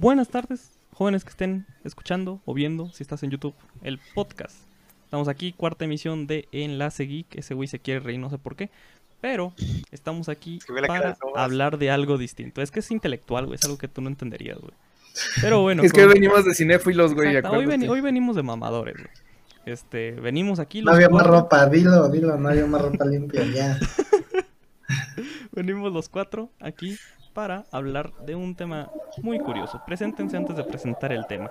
Buenas tardes, jóvenes que estén escuchando o viendo, si estás en YouTube, el podcast. Estamos aquí, cuarta emisión de Enlace Geek. Ese güey se quiere reír, no sé por qué. Pero estamos aquí la cara para hablar de algo distinto. Es que es intelectual, güey. Es algo que tú no entenderías, güey. Pero bueno. Es que como- venimos de cinéfilos, güey. Hoy, veni- hoy venimos de mamadores, güey. Este, venimos aquí No los había más ropa, dilo, dilo, no había más ropa limpia ya. Venimos los cuatro aquí para hablar de un tema muy curioso. Preséntense antes de presentar el tema,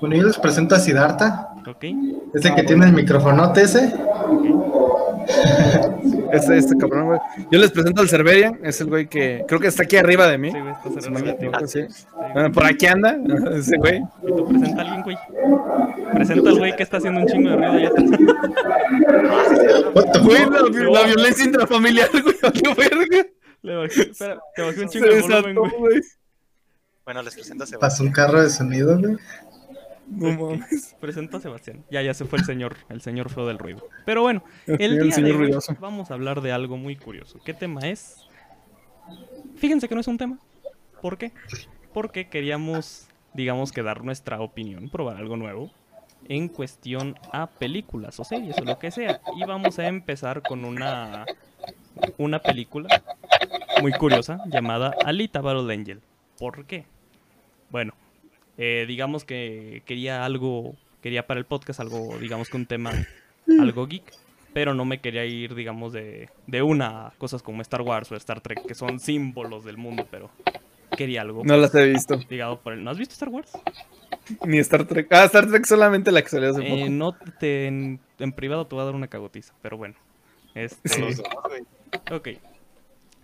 Bueno, yo les presento a Siddhartha, ¿ok? ese que tiene el microfonote ese. Este, este cabrón, güey. Yo les presento al Cerberian. Es el güey que creo que está aquí arriba de mí. Sí, güey, arriba equivoco, sí. Sí, Bueno, por aquí anda. Ese güey. Y tú presenta a alguien, güey. Presenta al güey que está haciendo un chingo de ruido allá atrás. What the Güey, la, la violencia intrafamiliar, güey. Le bajé, espera, te bajé un chingo de volumen, güey. Bueno, les presento a Pasó Sebastián. un carro de sonido, güey. No mames. Presenta a Sebastián. Ya, ya se fue el señor, el señor feo del ruido. Pero bueno, el El día de señor hoy ruidoso. vamos a hablar de algo muy curioso. ¿Qué tema es? Fíjense que no es un tema. ¿Por qué? Porque queríamos, digamos, que dar nuestra opinión, probar algo nuevo en cuestión a películas o series o lo que sea. Y vamos a empezar con una, una película muy curiosa llamada Alita Battle Angel. ¿Por qué? Bueno, eh, digamos que quería algo, quería para el podcast algo, digamos que un tema algo geek, pero no me quería ir, digamos, de, de una cosas como Star Wars o Star Trek, que son símbolos del mundo, pero quería algo No las he visto. por el... ¿No has visto Star Wars? Ni Star Trek. Ah, Star Trek solamente la que salió hace Eh, poco. no te, en, en privado te voy a dar una cagotiza, pero bueno. Este, Sí. Ok.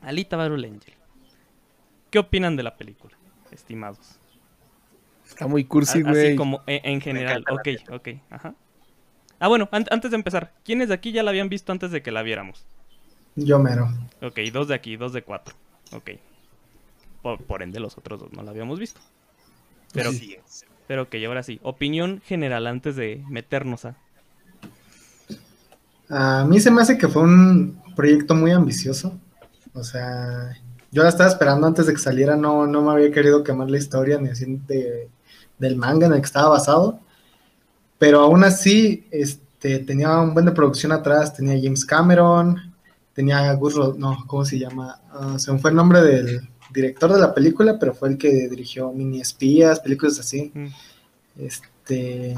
Alita Battle Angel. ¿Qué opinan de la película, estimados? Está muy cursi, A- Así güey. como en, en general. Ok, ok. Ajá. Ah, bueno, an- antes de empezar, ¿quiénes de aquí ya la habían visto antes de que la viéramos? Yo mero. Ok, dos de aquí, dos de cuatro. Ok. Por, por ende, los otros dos no la habíamos visto. Pero, es. pero ok, ahora sí. Opinión general antes de meternos a. A mí se me hace que fue un proyecto muy ambicioso. O sea, yo la estaba esperando antes de que saliera, no, no me había querido quemar la historia ni así de- del manga en el que estaba basado. Pero aún así, este, tenía un buen de producción atrás, tenía James Cameron, tenía Gus no, ¿cómo se llama? Ah, se me fue el nombre del director de la película, pero fue el que dirigió Mini Espías, películas así. Mm, Este.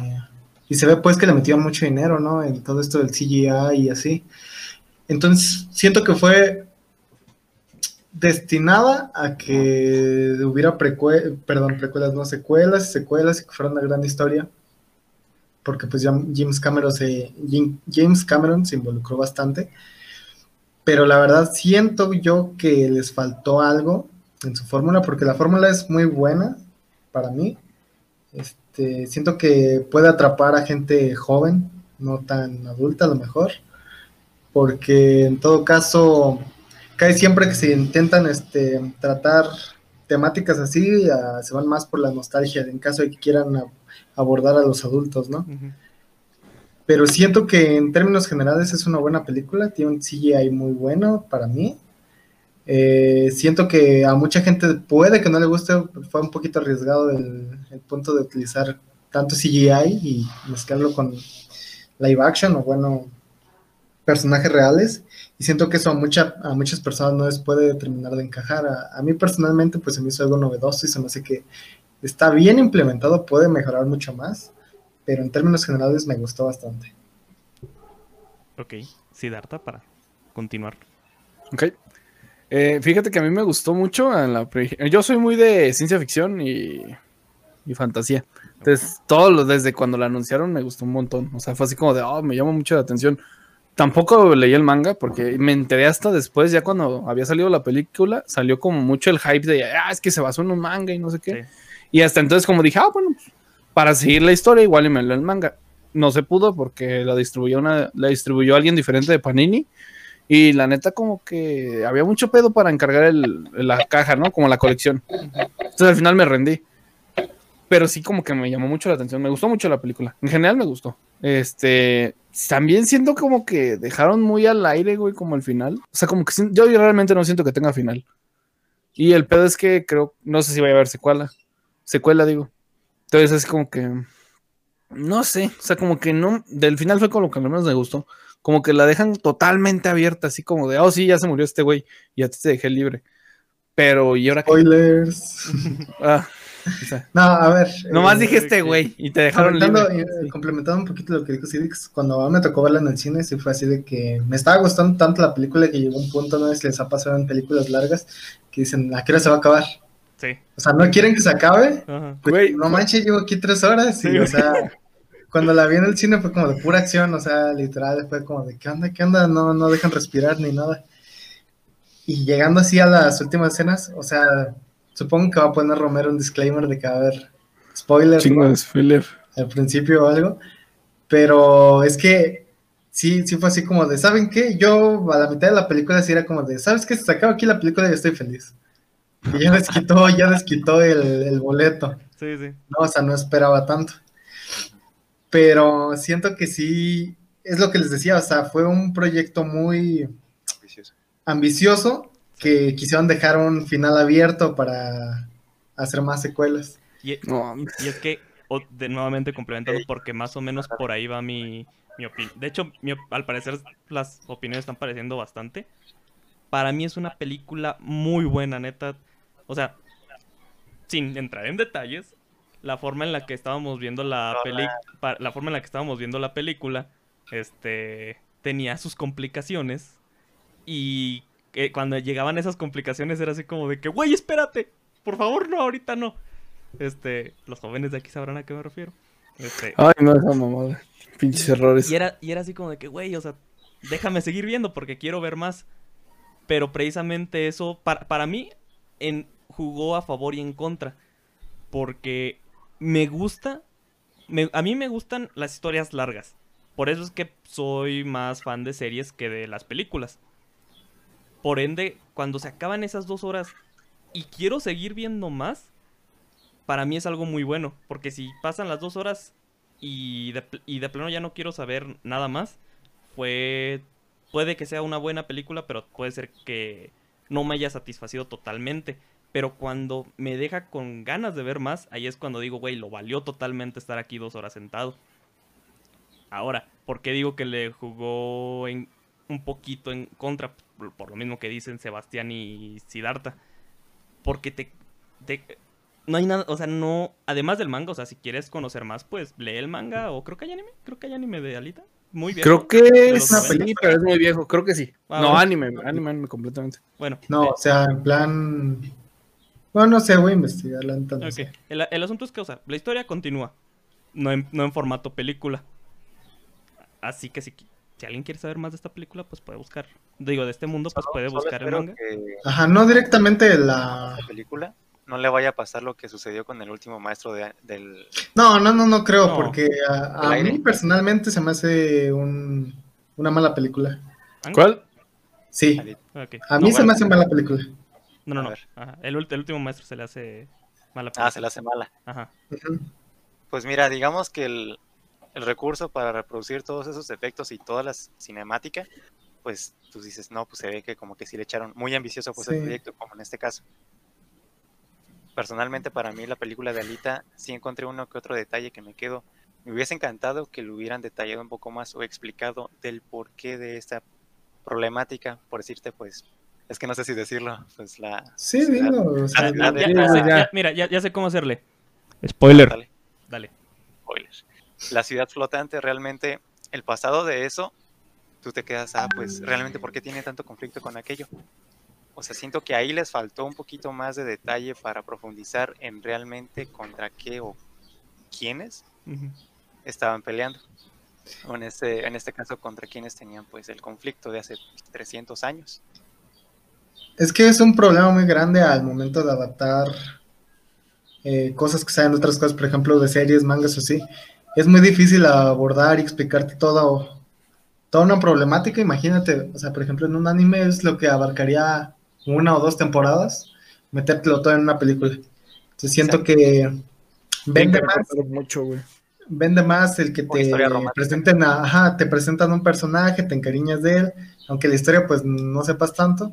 Y se ve pues que le metieron mucho dinero, ¿no? En todo esto del CGI y así. Entonces, siento que fue destinada a que hubiera precue perdón, precuelas, no secuelas, secuelas y que fuera una gran historia. Porque pues ya James Cameron se, James Cameron se involucró bastante. Pero la verdad siento yo que les faltó algo en su fórmula, porque la fórmula es muy buena para mí. Este, siento que puede atrapar a gente joven, no tan adulta a lo mejor, porque en todo caso, cae siempre que se intentan este, tratar temáticas así, ah, se van más por la nostalgia, en caso de que quieran a- abordar a los adultos, ¿no? Pero siento que en términos generales es una buena película, tiene un CGI muy bueno para mí. Eh, siento que a mucha gente puede que no le guste, fue un poquito arriesgado el, el punto de utilizar tanto CGI y mezclarlo con live action o bueno, personajes reales. Y siento que eso a, mucha, a muchas personas no les puede terminar de encajar. A, a mí personalmente pues se me hizo algo novedoso y se me hace que está bien implementado, puede mejorar mucho más pero en términos generales me gustó bastante. Ok, Siddhartha para continuar. Ok. Eh, fíjate que a mí me gustó mucho. en la pre- Yo soy muy de ciencia ficción y, y fantasía. Entonces, todo lo, desde cuando la anunciaron me gustó un montón. O sea, fue así como de, oh, me llama mucho la atención. Tampoco leí el manga porque me enteré hasta después, ya cuando había salido la película, salió como mucho el hype de, ah, es que se basó en un manga y no sé qué. Sí. Y hasta entonces como dije, ah, bueno, pues, para seguir la historia igual y me leo el manga. No se pudo porque la distribuyó, una, la distribuyó alguien diferente de Panini. Y la neta como que había mucho pedo para encargar el- la caja, ¿no? Como la colección. Entonces al final me rendí. Pero sí como que me llamó mucho la atención. Me gustó mucho la película. En general me gustó. Este... También siento como que dejaron muy al aire, güey, como el final. O sea, como que yo realmente no siento que tenga final. Y el pedo es que creo, no sé si va a haber secuela. Secuela, digo. Entonces es como que. No sé. O sea, como que no. Del final fue con lo que menos me gustó. Como que la dejan totalmente abierta, así como de, oh, sí, ya se murió este güey. Y ya te dejé libre. Pero, ¿y ahora? Spoilers. Ah, o sea, No, a ver. nomás eh, dije este güey y te dejaron Complementando, libre. eh, Sí. complementando un poquito lo que dijo Sidix, cuando a mí me tocó verla en el cine, sí fue así de que me estaba gustando tanto la película que llegó un punto, no sé si les ha pasado en películas largas, que dicen, ¿a qué hora se va a acabar? Sí. O sea, no quieren que se acabe, Ajá. pues, Güey, no manches, llevo aquí tres horas, y Sí. o sea, cuando la vi en el cine fue como de pura acción, o sea, literal, fue como de, ¿qué onda, qué onda? No, no dejan respirar ni nada. Y llegando así a las últimas escenas, o sea, supongo que va a poner Romero un disclaimer de que va a haber spoilers, Chingo ¿no? de spoiler. al principio o algo, pero es que sí, sí fue así como de, ¿saben qué? Yo a la mitad de la película sí era como de, ¿sabes qué? Se acaba aquí la película y estoy feliz. Y ya les quitó, ya les quitó el, el boleto, Sí, sí. ¿no? O sea, no esperaba tanto. Pero siento que sí, es lo que les decía, o sea, fue un proyecto muy Ambicioso. ambicioso que quisieron dejar un final abierto para hacer más secuelas. Y, No, y es que, o- de nuevamente complementando, porque más o menos por ahí va mi, mi opinión. De hecho, mi al parecer las opiniones están pareciendo bastante. Para mí es una película muy buena, neta. O sea, sin entrar en detalles, la forma en la que estábamos viendo la peli pa- la forma en la que estábamos viendo la película, este, tenía sus complicaciones y que cuando llegaban esas complicaciones era así como de que, güey, espérate, por favor, no, ahorita no. Este, los jóvenes de aquí sabrán a qué me refiero. Este, Ay, no, esa mamada. Pinches errores. y era, y era así como de que, güey, o sea, déjame seguir viendo porque quiero ver más. Pero precisamente eso, para, para mí, en, jugó a favor y en contra. Porque me gusta, me- a mí me gustan las historias largas. Por eso es que soy más fan de series que de las películas. Por ende, cuando se acaban esas dos horas y quiero seguir viendo más, para mí es algo muy bueno. Porque si pasan las dos horas y de, de plano ya no quiero saber nada más, fue... Puede que sea una buena película, pero puede ser que no me haya satisfacido totalmente. Pero cuando me deja con ganas de ver más, ahí es cuando digo, güey, lo valió totalmente estar aquí dos horas sentado. Ahora, ¿por qué digo que le jugó un poquito en contra? Por, lo mismo que dicen Sebastián y Siddhartha. Porque te, te- No hay nada, o sea, no... Además del manga, o sea, si quieres conocer más, pues lee el manga o creo que hay anime. Creo que hay anime de Alita. Muy bien. Creo que es una pero es muy viejo. Creo que sí. Ah, no, bueno. anime, anime, anime completamente. Bueno, No, eh, o sea, en plan. Bueno, no sé, voy a investigar la neta, no Ok, sé. el, el asunto es que, o sea, la historia continúa, no en, no en formato película. Así que si, si alguien quiere saber más de esta película, pues puede buscar. Digo, de este mundo, pues Solo- puede solo buscar el manga. que Ajá, no directamente la. la película no le vaya a pasar lo que sucedió con el último maestro de- del... No, no, no, no creo, No. porque a, mí personalmente se me hace un, una mala película. ¿Cuál? Sí, a No, mí se bueno, me hace mala película. No, no, no. Ajá, El, el último maestro se le hace mala Ah, se película. la hace mala. Ajá. Pues mira, digamos que el, el recurso para reproducir todos esos efectos y toda la cinemática, pues tú dices, no, pues se ve que como que sí le echaron, muy ambicioso fue Sí. el proyecto, como en este caso. Personalmente para mí la película de Alita sí encontré uno que otro detalle que me quedo. Me hubiese encantado que lo hubieran detallado un poco más o explicado del porqué de esta problemática, por decirte, pues, es que no sé si decirlo, pues la... Sí, dilo. o sea, ya- ya, ya mira, ya, ya sé cómo hacerle. Spoiler. Dale. Dale. spoiler. La ciudad flotante realmente, el pasado de eso, tú te quedas, ah, pues realmente, ¿por qué tiene tanto conflicto con aquello? O sea, siento que ahí les faltó un poquito más de detalle para profundizar en realmente contra qué o quiénes estaban peleando. O en este, en este caso, contra quienes tenían pues el conflicto de hace 300 años. Es que es un problema muy grande al momento de adaptar eh, cosas que sean otras cosas, por ejemplo, de series, mangas o así. Es muy difícil abordar y explicarte toda, toda una problemática. Imagínate, o sea, por ejemplo, en un anime es lo que abarcaría una o dos temporadas, metértelo todo en una película. Entonces siento que vende más mucho, güey. vende más el que Una te presenten a- ajá, te presentan un personaje, te encariñas de él, aunque la historia pues no sepas tanto,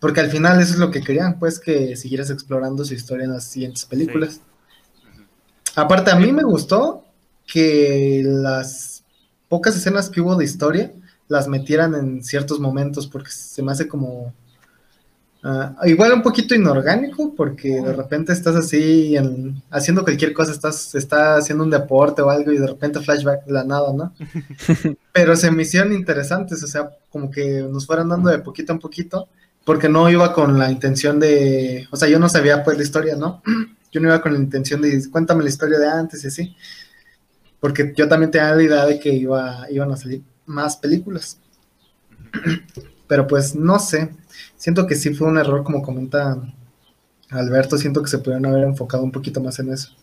Porque al final eso es lo que querían, pues que siguieras explorando su historia en las siguientes películas. Aparte, a mí me gustó que las pocas escenas que hubo de historia las metieran en ciertos momentos, porque se me hace como... ah, igual un poquito inorgánico, porque de repente estás así en- haciendo cualquier cosa, estás está haciendo un deporte o algo y de repente flashback de la nada, ¿no? Pero se me hicieron interesantes, o sea, como que nos fueran dando de poquito en poquito, porque no iba con la intención de, o sea, yo no sabía pues la historia, ¿no? Yo no iba con la intención de cuéntame la historia de antes y así, porque yo también tenía la idea de que iba, iban a salir más películas. Pero pues no sé, siento que sí fue un error, como comenta Alberto, siento que se pudieron haber enfocado un poquito más en eso.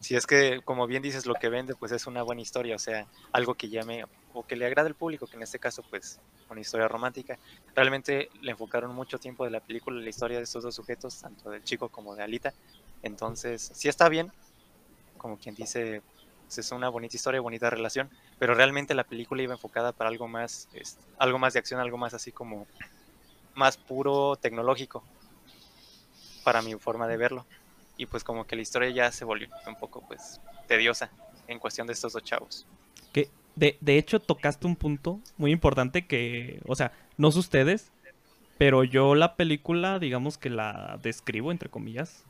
Si es que, como bien dices, lo que vende, pues es una buena historia, o sea, algo que llame o que le agrade al público, que en este caso, pues, una historia romántica. Realmente le enfocaron mucho tiempo de la película la historia de estos dos sujetos, tanto del chico como de Alita. Entonces, sí está bien, como quien dice, es una bonita historia, bonita relación, pero realmente la película iba enfocada para algo más, este, algo más de acción, algo más así como más puro tecnológico, para mi forma de verlo y pues como que la historia ya se volvió un poco pues tediosa en cuestión de estos dos chavos. Que de, de hecho tocaste un punto muy importante que, o sea, no sé ustedes, pero yo la película, digamos que la describo entre comillas,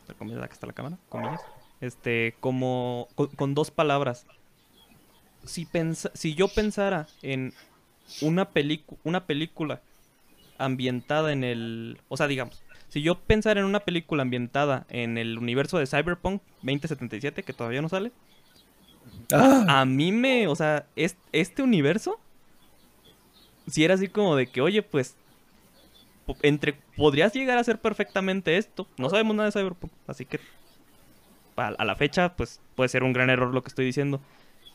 entre comillas, acá está la cámara, comillas, este, como con, con dos palabras. Si pensa, si yo pensara en una una película ambientada en el, o sea, digamos, si yo pensara en una película ambientada en el universo de Cyberpunk 2077 que todavía no sale, Ah, a mí me, o sea, es- este universo, si era así como de que, oye, pues, entre, podrías llegar a ser perfectamente esto. No sabemos nada de Cyberpunk, así que a, a la fecha, pues, puede ser un gran error lo que estoy diciendo.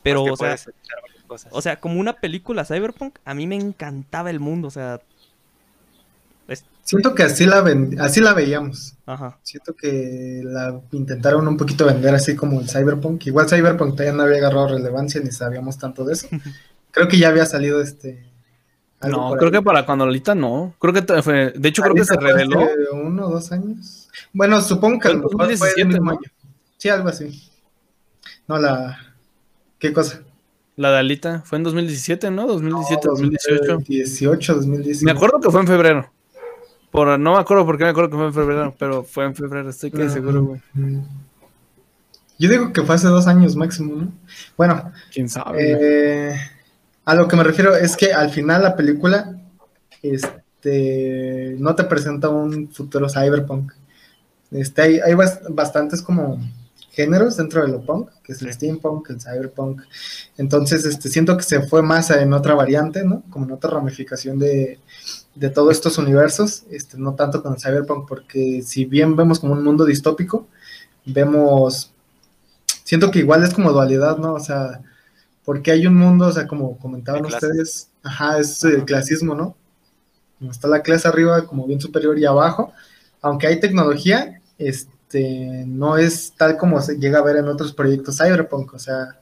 Pero, Pues que o sea, cosas. o sea, como una película Cyberpunk, a mí me encantaba el mundo, o sea, es- Siento que así la, ven- así la veíamos. ajá. Siento que la intentaron un poquito vender así como el Cyberpunk. Igual Cyberpunk todavía no había agarrado relevancia ni sabíamos tanto de eso. Creo que ya había salido este. no, creo ahí. que para cuando Alita no. Creo que te- fue, de hecho creo que se Ahorita reveló. hace uno o dos años. Bueno, supongo que lo mejor fue el 2017, mismo ¿no? año. Sí, algo así. No, la. ¿Qué cosa? La de Alita fue en 2017, ¿no? 2017, 2018. 2018, 2019. Me acuerdo que fue en febrero. Por, no me acuerdo por qué me acuerdo que fue en febrero, pero fue en febrero, estoy Ah, seguro, güey. Yo digo que fue hace dos años máximo, ¿no? Bueno, ¿Quién sabe? Eh, a lo que me refiero es que al final la película este, no te presenta un futuro cyberpunk. Este, hay hay bas- bastantes como géneros dentro de lo punk, que es el Sí. steampunk, el cyberpunk. Entonces, este, siento que se fue más en otra variante, ¿no? Como en otra ramificación de, de todos estos universos, este, no tanto con el cyberpunk, porque si bien vemos como un mundo distópico, vemos, siento que igual es como dualidad, ¿no? O sea, porque hay un mundo, o sea, como comentaban ustedes, ajá, es el clasismo, ¿no? Está la clase arriba como bien superior y abajo, aunque hay tecnología, este, no es tal como se llega a ver en otros proyectos cyberpunk, o sea,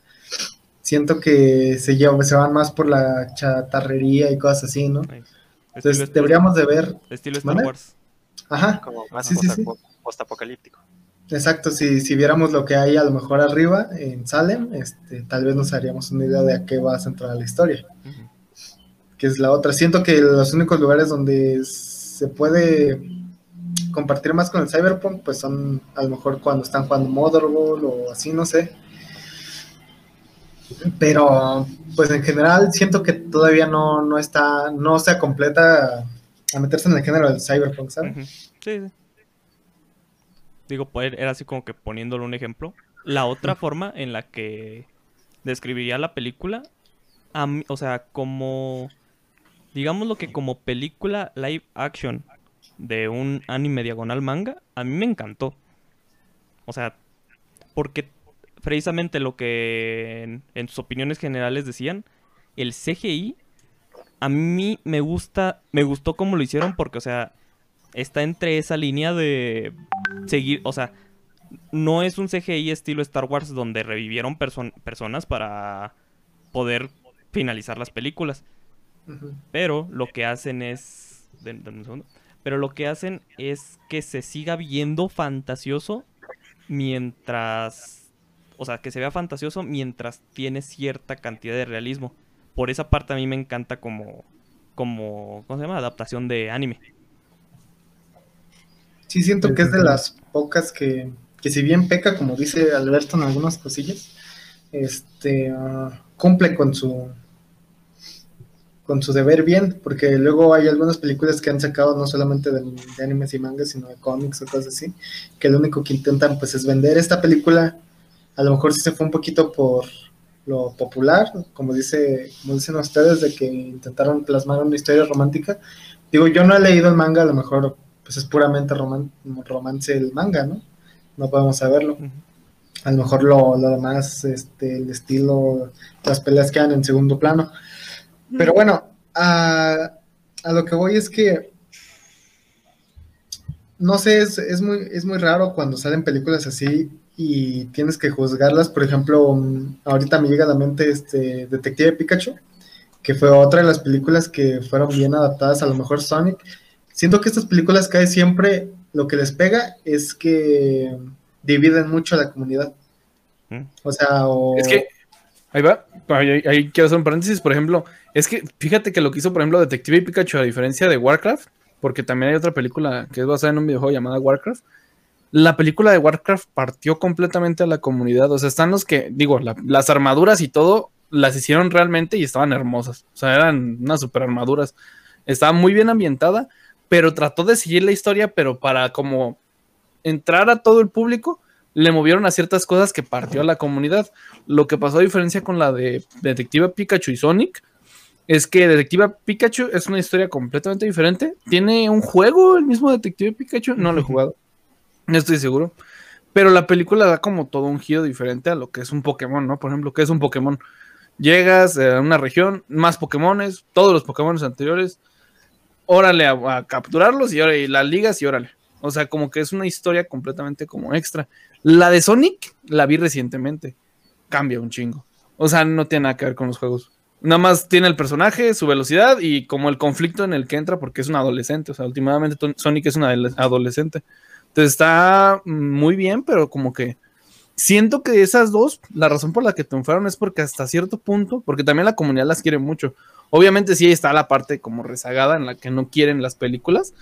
siento que se, lleva, se van más por la chatarrería y cosas así, ¿no? Entonces Estilo- deberíamos de ver, Estilo Star. Wars. ajá, como más sí, sí, sí. postapo- postapocalíptico. exacto, si, si viéramos lo que hay a lo mejor arriba en Salem, este, tal vez nos haríamos una idea de a qué va a centrar la historia. Que es la otra. Siento que los únicos lugares donde se puede compartir más con el Cyberpunk, pues son a lo mejor cuando están jugando Motherwall o así, no sé. Pero, pues en general siento que todavía no, no está, no se completa a meterse en el género del Cyberpunk, ¿sabes? Sí, sí. Digo, pues, era así como que poniéndole un ejemplo. La otra forma en la que describiría la película, a mí- o sea, como, digamos lo que como película live action de un anime diagonal manga, a mí me encantó. O sea, porque precisamente lo que en, en sus opiniones generales decían, el CGI a mí me gusta, me gustó como lo hicieron porque, o sea, está entre esa línea de seguir, o sea, no es un CGI estilo Star Wars donde revivieron perso- personas para poder finalizar las películas, pero lo que hacen es, den- un segundo. Pero lo que hacen es que se siga viendo fantasioso mientras, o sea, que se vea fantasioso mientras tiene cierta cantidad de realismo. Por esa parte a mí me encanta como, como, ¿cómo se llama? Adaptación de anime. Sí, siento que es de las pocas que, que si bien peca, como dice Alberto en algunas cosillas, este, ah, cumple con su con su deber bien, porque luego hay algunas películas que han sacado no solamente de, de animes y mangas, sino de cómics o cosas así, que lo único que intentan pues es vender. Esta película a lo mejor sí se fue un poquito por lo popular, como dice, como dicen ustedes, de que intentaron plasmar una historia romántica. Digo, yo no he leído el manga, a lo mejor pues es puramente roman- romance el manga, ¿no? No podemos saberlo. A lo mejor lo, lo demás, este, el estilo, las peleas quedan en segundo plano. Pero bueno, a, a lo que voy es que no sé, es, es muy, es muy raro cuando salen películas así y tienes que juzgarlas. Por ejemplo, mm, ahorita me llega a la mente este Detective Pikachu, que fue otra de las películas que fueron bien adaptadas, a lo mejor Sonic. Siento que estas películas cae siempre, lo que les pega es que dividen mucho a la comunidad. Mm. O sea, o... Es que, ahí va, ahí, ahí- quiero hacer un paréntesis, por ejemplo, es que fíjate que lo que hizo, por ejemplo, Detective Pikachu, a diferencia de Warcraft, porque también hay otra película que es basada en un videojuego llamada Warcraft, la película de Warcraft partió completamente a la comunidad, o sea, están los que, digo, la- las armaduras y todo las hicieron realmente y estaban hermosas, o sea, eran unas super armaduras, estaba muy bien ambientada, pero trató de seguir la historia, pero para como entrar a todo el público, le movieron a ciertas cosas que partió a la comunidad. Lo que pasó a diferencia con la de Detective Pikachu y Sonic es que Detective Pikachu es una historia completamente diferente. Tiene un juego el mismo Detective Pikachu, no lo he jugado, no estoy seguro. Pero la película da como todo un giro diferente a lo que es un Pokémon, ¿no? Por ejemplo, ¿qué es un Pokémon? Llegas a una región, más Pokémones, todos los Pokémones anteriores, órale a, a capturarlos y, órale, y las ligas y órale. O sea, como que es una historia completamente como extra. La de Sonic la vi recientemente. Cambia un chingo. O sea, no tiene nada que ver con los juegos. Nada más tiene el personaje, su velocidad y como el conflicto en el que entra porque es un adolescente. O sea, últimamente Sonic es un adole- adolescente. Entonces está muy bien, pero como que siento que esas dos, la razón por la que triunfaron es porque hasta cierto punto, porque también la comunidad las quiere mucho. Obviamente sí está la parte como rezagada en la que no quieren las películas,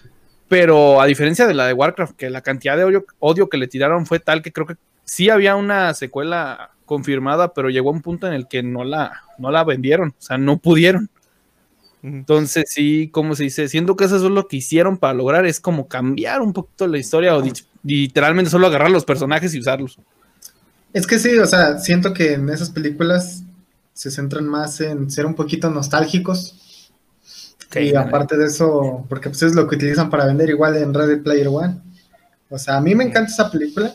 pero a diferencia de la de Warcraft, que la cantidad de odio, odio que le tiraron fue tal que creo que sí había una secuela confirmada, pero llegó a un punto en el que no la, no la vendieron, o sea, no pudieron. Entonces, sí, como se dice, siento que eso es lo que hicieron para lograr, es como cambiar un poquito la historia o literalmente solo agarrar los personajes y usarlos. Es que sí, o sea, siento que en esas películas se centran más en ser un poquito nostálgicos. Y aparte de eso, porque pues es lo que utilizan para vender igual en Ready Player One. O sea, a mí me encanta esa película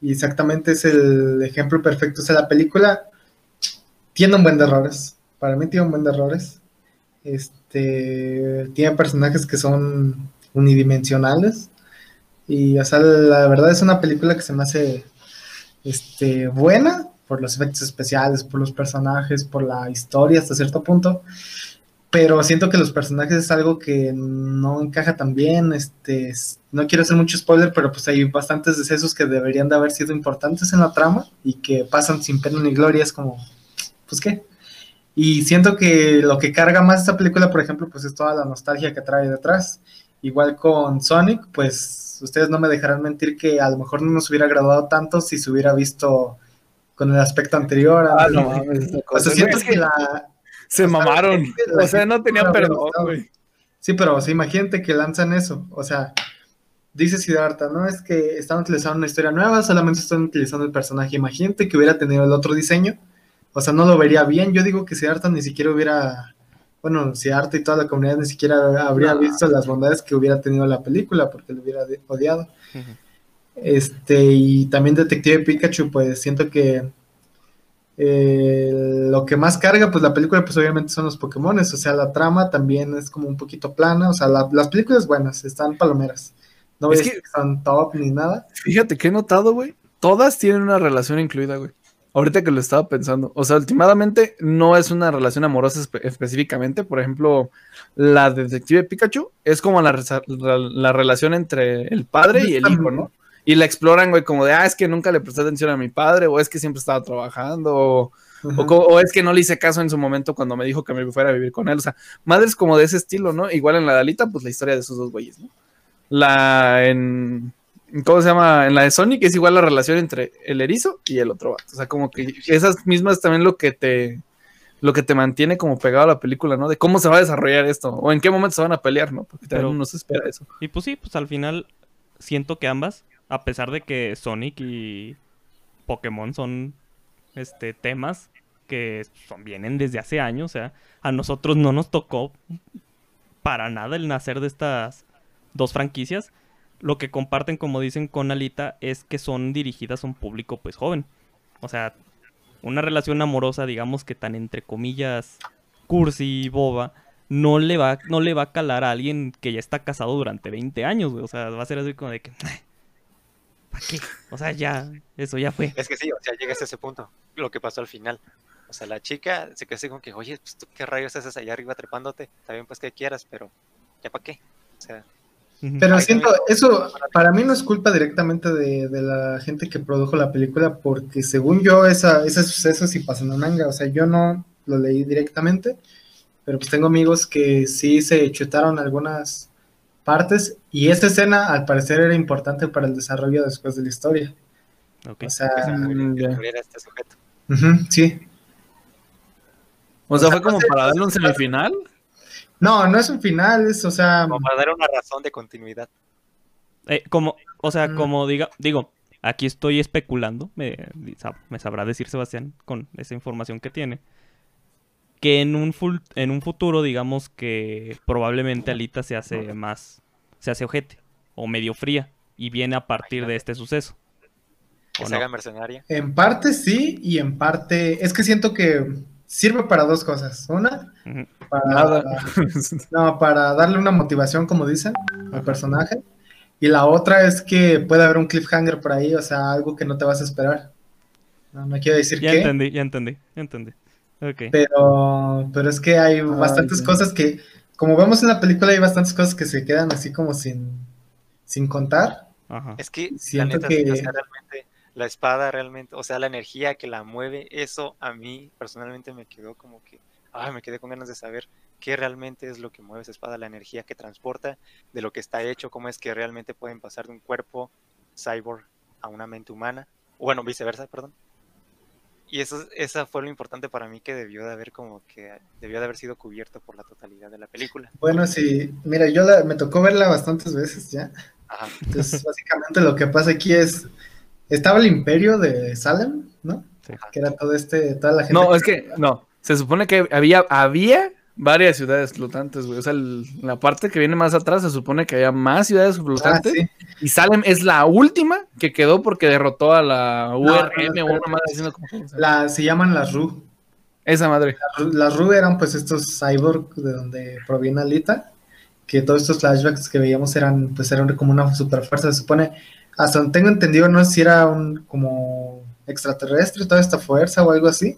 y exactamente es el ejemplo perfecto. O sea, la película tiene un buen de errores. Para mí tiene un buen de errores. Este, tiene personajes que son unidimensionales. Y, o sea, la verdad es una película que se me hace este, buena por los efectos especiales, por los personajes, por la historia hasta cierto punto. Pero siento que los personajes es algo que no encaja tan bien. Este, es- no quiero hacer mucho spoiler, pero pues hay bastantes decesos que deberían de haber sido importantes en la trama y que pasan sin pena ni gloria. Es como, pues qué. Y siento que lo que carga más esta película, por ejemplo, pues es toda la nostalgia que trae detrás. Igual con Sonic, pues ustedes no me dejarán mentir que a lo mejor no nos hubiera agradado tanto si se hubiera visto con el aspecto anterior. Ah, no mames, esa o sea, siento que la, se mamaron. O sea, no tenía perdón, güey. Sí, pero o sea, imagínate que lanzan eso. O sea, dice Siddhartha, no es que están utilizando una historia nueva, solamente están utilizando el personaje. Imagínate que hubiera tenido el otro diseño. O sea, no lo vería bien. Yo digo que Siddhartha ni siquiera hubiera. Bueno, Siddhartha y toda la comunidad ni siquiera habría No. visto las bondades que hubiera tenido la película porque lo hubiera odiado. Este, y también Detective Pikachu, pues siento que eh, lo que más carga, pues la película, pues obviamente son los Pokémones, o sea, la trama también es como un poquito plana, o sea, la- las películas buenas, están palomeras, no Es que- que están top ni nada, Fíjate que he notado, güey. Todas tienen una relación incluida, güey. ahorita que lo estaba pensando. O sea, últimamente no es una relación amorosa espe- específicamente. Por ejemplo, la de Detective Pikachu es como la, la relación entre el padre y el hijo, ¿no? Y la exploran, güey, como de, ah, es que nunca le presté atención a mi padre, o es que siempre estaba trabajando, o, o, es que no le hice caso en su momento cuando me dijo que me fuera a vivir con él. O sea, madres como de ese estilo, ¿no? Igual en la de Alita, pues la historia de esos dos güeyes, ¿no? La en. ¿Cómo se llama? En la de Sonic es igual la relación entre el erizo y el otro vato. O sea, como que esas mismas también lo que te. Lo que te mantiene como pegado a la película, ¿no? De cómo se va a desarrollar esto, o en qué momento se van a pelear, ¿no? Porque también Pero- uno se espera eso. Y pues sí, pues al final siento que ambas, a pesar de que Sonic y Pokémon son este temas que son, vienen desde hace años, o sea, a nosotros no nos tocó para nada el nacer de estas dos franquicias. Lo que comparten, como dicen con Alita, es que son dirigidas a un público pues joven. O sea, una relación amorosa, digamos que tan entre comillas cursi, boba, no le va, no le va a calar a alguien que ya está casado durante 20 años, güey. O sea, va a ser así como de que. ¿Para qué? O sea, ya, eso ya fue. Es que sí, o sea, llegas a ese punto, lo que pasó al final. O sea, la chica se quedó así como que, oye, pues tú qué rayos haces allá arriba trepándote. Está bien, pues que quieras, pero ¿ya para qué? O sea. Pero siento, también- eso para mí no es culpa directamente de, de la gente que produjo la película, porque según yo, esa, ese suceso sí pasa en un manga. O sea, yo no lo leí directamente, pero pues tengo amigos que sí se chutaron algunas partes y esa escena al parecer era importante para el desarrollo después de la historia. Ok. O sea, Mm, este sujeto. sí. O sea, sea, fue como no sé, para darle un semifinal. No, no es un final, es, o sea, Como para dar una razón de continuidad. Eh, como, o sea, Mm. como diga, digo, aquí estoy especulando, me sabrá decir Sebastián con esa información que tiene, que en un, ful- en un futuro, digamos que probablemente Alita se hace más, se hace ojete o medio fría y viene a partir de este suceso. Que ¿O se no? haga mercenaria. en parte sí y en parte es que siento que sirve para dos cosas. Una, Ujú. para, Nada. no, para darle una motivación, como dicen, al personaje. Y la otra es que puede haber un cliffhanger por ahí, o sea, algo que no te vas a esperar. No, no quiero decir Ya qué, entendí, ya entendí, ya entendí. Ok. pero, pero es que hay bastantes cosas que, como vemos en la película, hay bastantes cosas que se quedan así como sin, sin contar. Ajá. Es que la Siento neta, sí, que- o sea, realmente, la espada realmente, o sea, la energía que la mueve, eso a mí personalmente me quedó como que, ay, me quedé con ganas de saber qué realmente es lo que mueve esa espada, la energía que transporta, de lo que está hecho, cómo es que realmente pueden pasar de un cuerpo cyborg a una mente humana, o bueno, viceversa, perdón. Y eso, esa fue lo importante para mí que debió de haber como que, debió de haber sido cubierto por la totalidad de la película. Bueno, sí, mira, yo la- me tocó verla bastantes veces ya. Ajá. Entonces, básicamente lo que pasa aquí es, estaba el imperio de Salem, ¿no? Sí. Que era todo este, toda la gente. No, es que, no. Se supone que había, había varias ciudades flotantes, güey. O sea, el- la parte que viene más atrás se supone que había más ciudades Ah, flotantes. sí. Y Salem es la última que quedó porque derrotó a la URM no, o espérate. una madre diciendo como que- La, se llaman las Ru. Esa madre. Las Ru eran pues estos cyborg de donde proviene Alita, que todos estos flashbacks que veíamos eran pues eran como una super fuerza, se supone, hasta donde tengo entendido, no sé si era un como extraterrestre toda esta fuerza o algo así,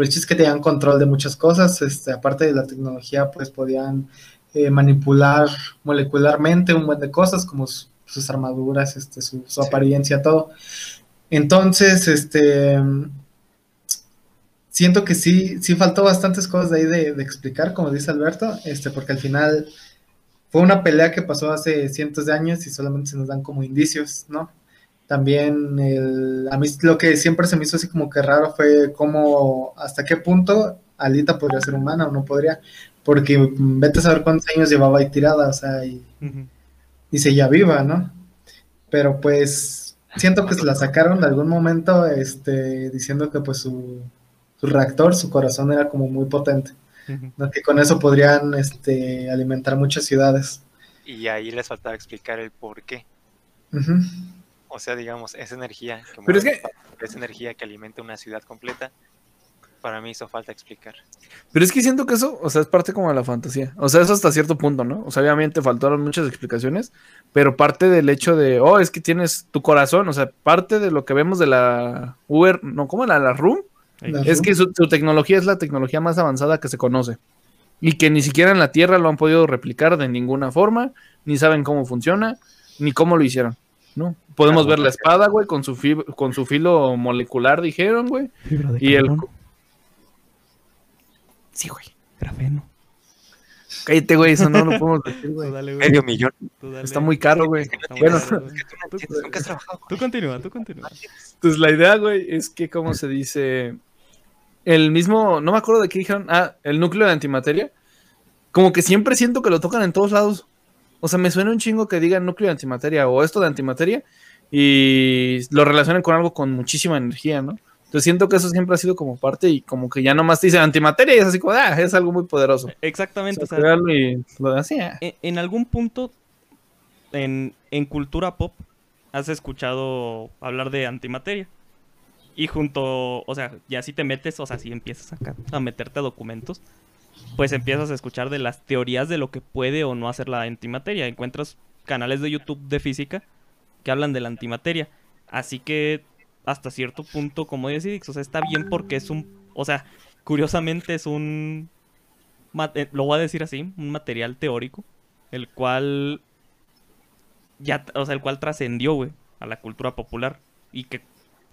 pero el chiste es que tenían control de muchas cosas, este, aparte de la tecnología, pues podían eh, manipular molecularmente un buen de cosas, como su- sus armaduras, este, su, su Sí. apariencia, todo. Entonces, este, siento que sí, sí faltó bastantes cosas de ahí de, de explicar, como dice Alberto, este, porque al final fue una pelea que pasó hace cientos de años y solamente se nos dan como indicios, ¿no? También el, a mí lo que siempre se me hizo así como que raro fue cómo, hasta qué punto Alita podría ser humana o no podría, porque vete a saber cuántos años llevaba ahí tirada, o sea, y, Ujú. y seguía viva, ¿no? Pero pues siento que se la sacaron de algún momento, este, diciendo que pues su, su reactor, su corazón era como muy potente. ¿no? que con eso podrían este, alimentar muchas ciudades. Y ahí les faltaba explicar el por qué. Ujú. O sea, digamos, esa energía que Pero es mueve que- esa energía que alimenta una ciudad completa, para mí hizo falta explicar. Pero es que siento que eso, o sea, es parte como de la fantasía. O sea, eso hasta cierto punto, ¿no? O sea, obviamente faltaron muchas explicaciones, pero parte del hecho de, oh, es que tienes tu corazón, o sea, parte de lo que vemos de la Uber, no, ¿cómo era? La Room, La es Room. que su, su tecnología es la tecnología más avanzada que se conoce. Y que ni siquiera en la Tierra lo han podido replicar de ninguna forma, ni saben cómo funciona, ni cómo lo hicieron, ¿no? Podemos ver la espada, güey, con su, fib- con su filo molecular, dijeron, güey. Fibra de Y el... Sí, güey. Grafeno. Cállate, güey, eso no lo podemos decir, güey. Tú dale, güey. Medio millón. Está muy caro, güey. Bueno. tú nunca has trabajado Tú continúa, tú continúa. Pues la idea, güey, es que, ¿cómo se dice? El mismo, no me acuerdo de qué dijeron, ah, el núcleo de antimateria. Como que siempre siento que lo tocan en todos lados. O sea, me suena un chingo que digan núcleo de antimateria o esto de antimateria y lo relacionen con algo con muchísima energía, ¿no? Entonces siento que eso siempre ha sido como parte y como que ya nomás te dicen antimateria y es así como, ah, es algo muy poderoso. Exactamente, O o sea, y lo ah. en, en algún punto en, en cultura pop has escuchado hablar de antimateria. Y junto, o sea, ya si te metes, o sea, si empiezas acá a meterte a documentos, pues empiezas a escuchar de las teorías de lo que puede o no hacer la antimateria. Encuentras canales de YouTube de física que hablan de la antimateria. Así que hasta cierto punto, como dice Dix, o sea, está bien porque es un, o sea, curiosamente es un, eh, lo voy a decir así, un material teórico, el cual ya, o sea, el cual trascendió, güey, a la cultura popular y que,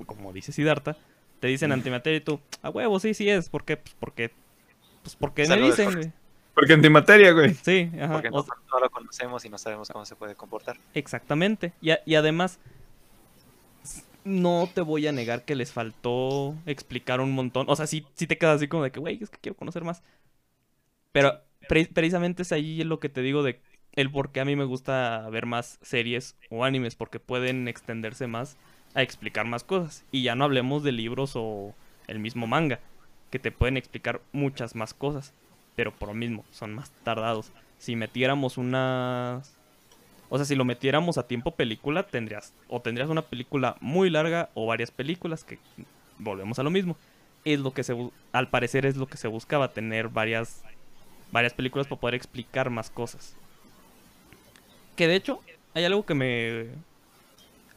como dice Siddhartha, te dicen antimateria y tú, a huevo, sí, sí es, ¿por qué? Pues porque, pues porque me dicen, güey. Porque antimateria, güey. Sí, ajá. porque no, no lo conocemos y no sabemos cómo se puede comportar. Exactamente. Y, a- y además, no te voy a negar que les faltó explicar un montón. O sea, sí, sí te quedas así como de que, güey, es que quiero conocer más. Pero pre- precisamente es ahí lo que te digo de el por qué a mí me gusta ver más series o animes, porque pueden extenderse más a explicar más cosas. Y ya no hablemos de libros o el mismo manga, que te pueden explicar muchas más cosas. Pero por lo mismo, son más tardados. Si metiéramos unas o sea, si lo metiéramos a tiempo película, tendrías o tendrías una película muy larga o varias películas que volvemos a lo mismo. Es lo que se al parecer es lo que se buscaba tener varias varias películas para poder explicar más cosas. Que de hecho hay algo que me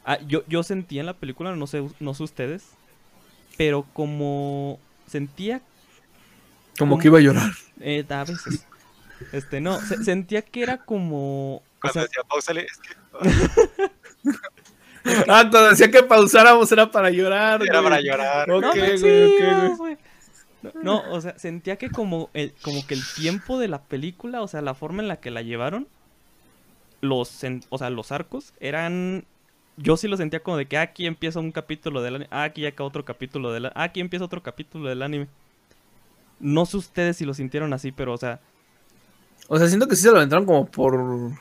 ah, yo yo en la película, no sé no sé ustedes, pero como sentía Como que iba a llorar. eh, a veces este no, se- sentía que era como o Cuando sea, decía pausale, es que Ah, cuando decía que pausáramos era para llorar. era güey. para llorar. Ok, No, güey, sí, güey. güey. No, no, o sea, sentía que como el, como que el tiempo de la película, o sea, la forma en la que la llevaron, los, en- o sea, los arcos eran, yo sí lo sentía como de que ah, aquí empieza un capítulo del anime, ah, aquí acá otro capítulo del, a- ah, aquí empieza otro capítulo del anime. No sé ustedes si lo sintieron así, pero o sea, O sea, siento que sí se lo aventaron como por.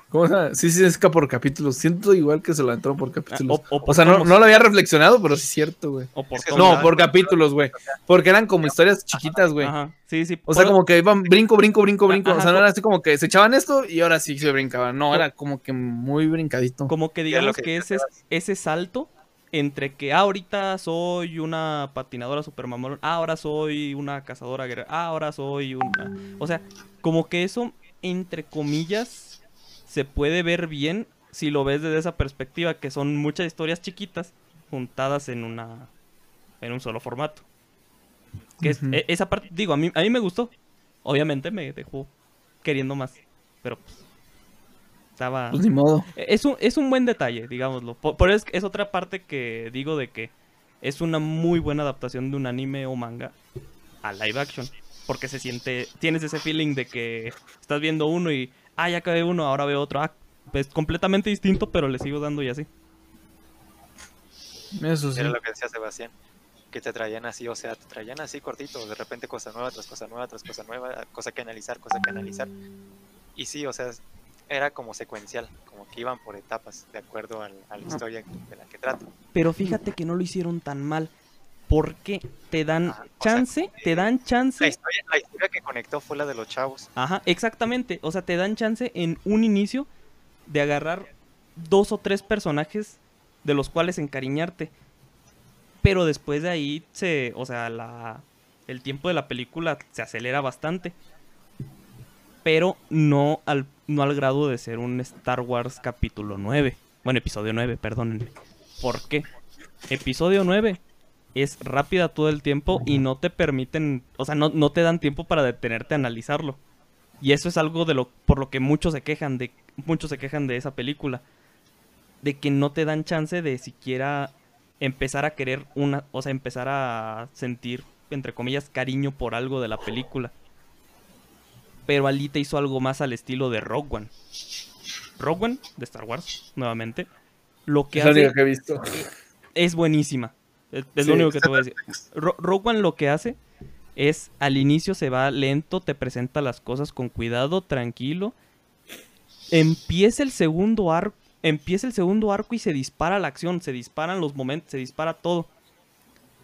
¿Cómo se llama? Sí, sí, es que por capítulos. Siento igual que se lo aventaron por capítulos. Ah, o- o o, por sea, no, no lo había reflexionado, pero sí es cierto, güey. o por Es que tomos. No, por capítulos, güey. Porque eran como historias chiquitas, güey. Ajá, sí, sí. O sea, como que iban brinco, brinco, brinco, brinco. Ajá, o sea, no era así como que se echaban esto y ahora sí se brincaban. No, era como que muy brincadito. Como que digamos que ese, ese salto entre que ah, ahorita soy una patinadora super mamón, ah, ahora soy una cazadora guerrera, ah, ahora soy una... O sea, como que eso, entre comillas, se puede ver bien si lo ves desde esa perspectiva, que son muchas historias chiquitas juntadas en una... en un solo formato. Que e- esa parte, digo, a mí, a mí me gustó. Obviamente me dejó queriendo más, pero pues... Estaba... Pues ni modo. Es un, es un buen detalle, digámoslo. Por, por es, es otra parte que digo de que es una muy buena adaptación de un anime o manga a live action. Porque se siente, tienes ese feeling de que estás viendo uno y, ah, ya acabé uno, ahora veo otro. Ah, pues completamente distinto, pero le sigo dando y así. Eso sí. Era lo que decía Sebastián, que te traían así, o sea, te traían así cortito, de repente cosa nueva, tras cosa nueva, tras cosa nueva, cosa que analizar, cosa que analizar. Y sí, o sea, era como secuencial, como que iban por etapas, de acuerdo al- a la historia de la que trata. Pero fíjate que no lo hicieron tan mal. Porque te dan sea, chance, te dan La chance. historia, la historia que conectó fue la de los chavos. Ajá, exactamente. O sea, te dan chance en un inicio de agarrar dos o tres personajes de los cuales encariñarte. Pero después de ahí se, o sea, la el tiempo de la película se acelera bastante. Pero no al, no al grado de ser un Star Wars capítulo 9. Bueno, episodio 9, perdónenme. ¿Por qué? Episodio 9 es rápida todo el tiempo y no te permiten, o sea, no, no te dan tiempo para detenerte a analizarlo. Y eso es algo de lo por lo que muchos se quejan de muchos se quejan de esa película, de que no te dan chance de siquiera empezar a querer una, o sea, empezar a sentir entre comillas cariño por algo de la película. Pero Alita hizo algo más al estilo de Rogue One. Rogue One de Star Wars, nuevamente, lo que Es hace que he visto. es buenísima. Es, es Sí, lo único que te voy a decir. Ro- Rogue One lo que hace es al inicio se va lento, te presenta las cosas con cuidado, tranquilo. Empieza el segundo arco, empieza el segundo arco y se dispara la acción, se disparan los momentos, se dispara todo.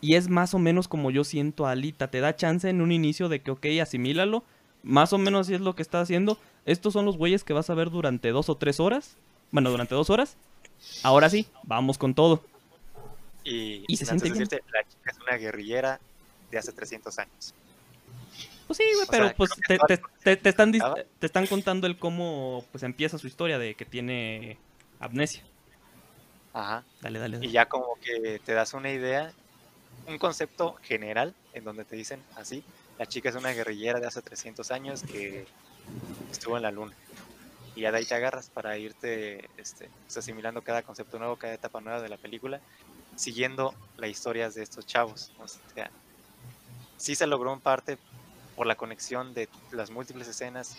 Y es más o menos como yo siento a Alita, te da chance en un inicio de que ok, asimílalo, más o menos así es lo que está haciendo. Estos son los güeyes que vas a ver durante dos o tres horas. Bueno, durante dos horas. Ahora sí, vamos con todo. Y, Y se siente decirte, la chica es una guerrillera de hace 300 años. Pues sí, güey, pero sea, pues te, te- te- te están, te están contando el cómo pues empieza su historia de que tiene amnesia. Ajá. Dale, dale, dale. Y ya como que te das una idea, un concepto general en donde te dicen así, la chica es una guerrillera de hace 300 años que estuvo en la luna. Y ya de ahí te agarras para irte este, pues, asimilando cada concepto nuevo, cada etapa nueva de la película, siguiendo las historias de estos chavos. O sí se logró en parte por la conexión de las múltiples escenas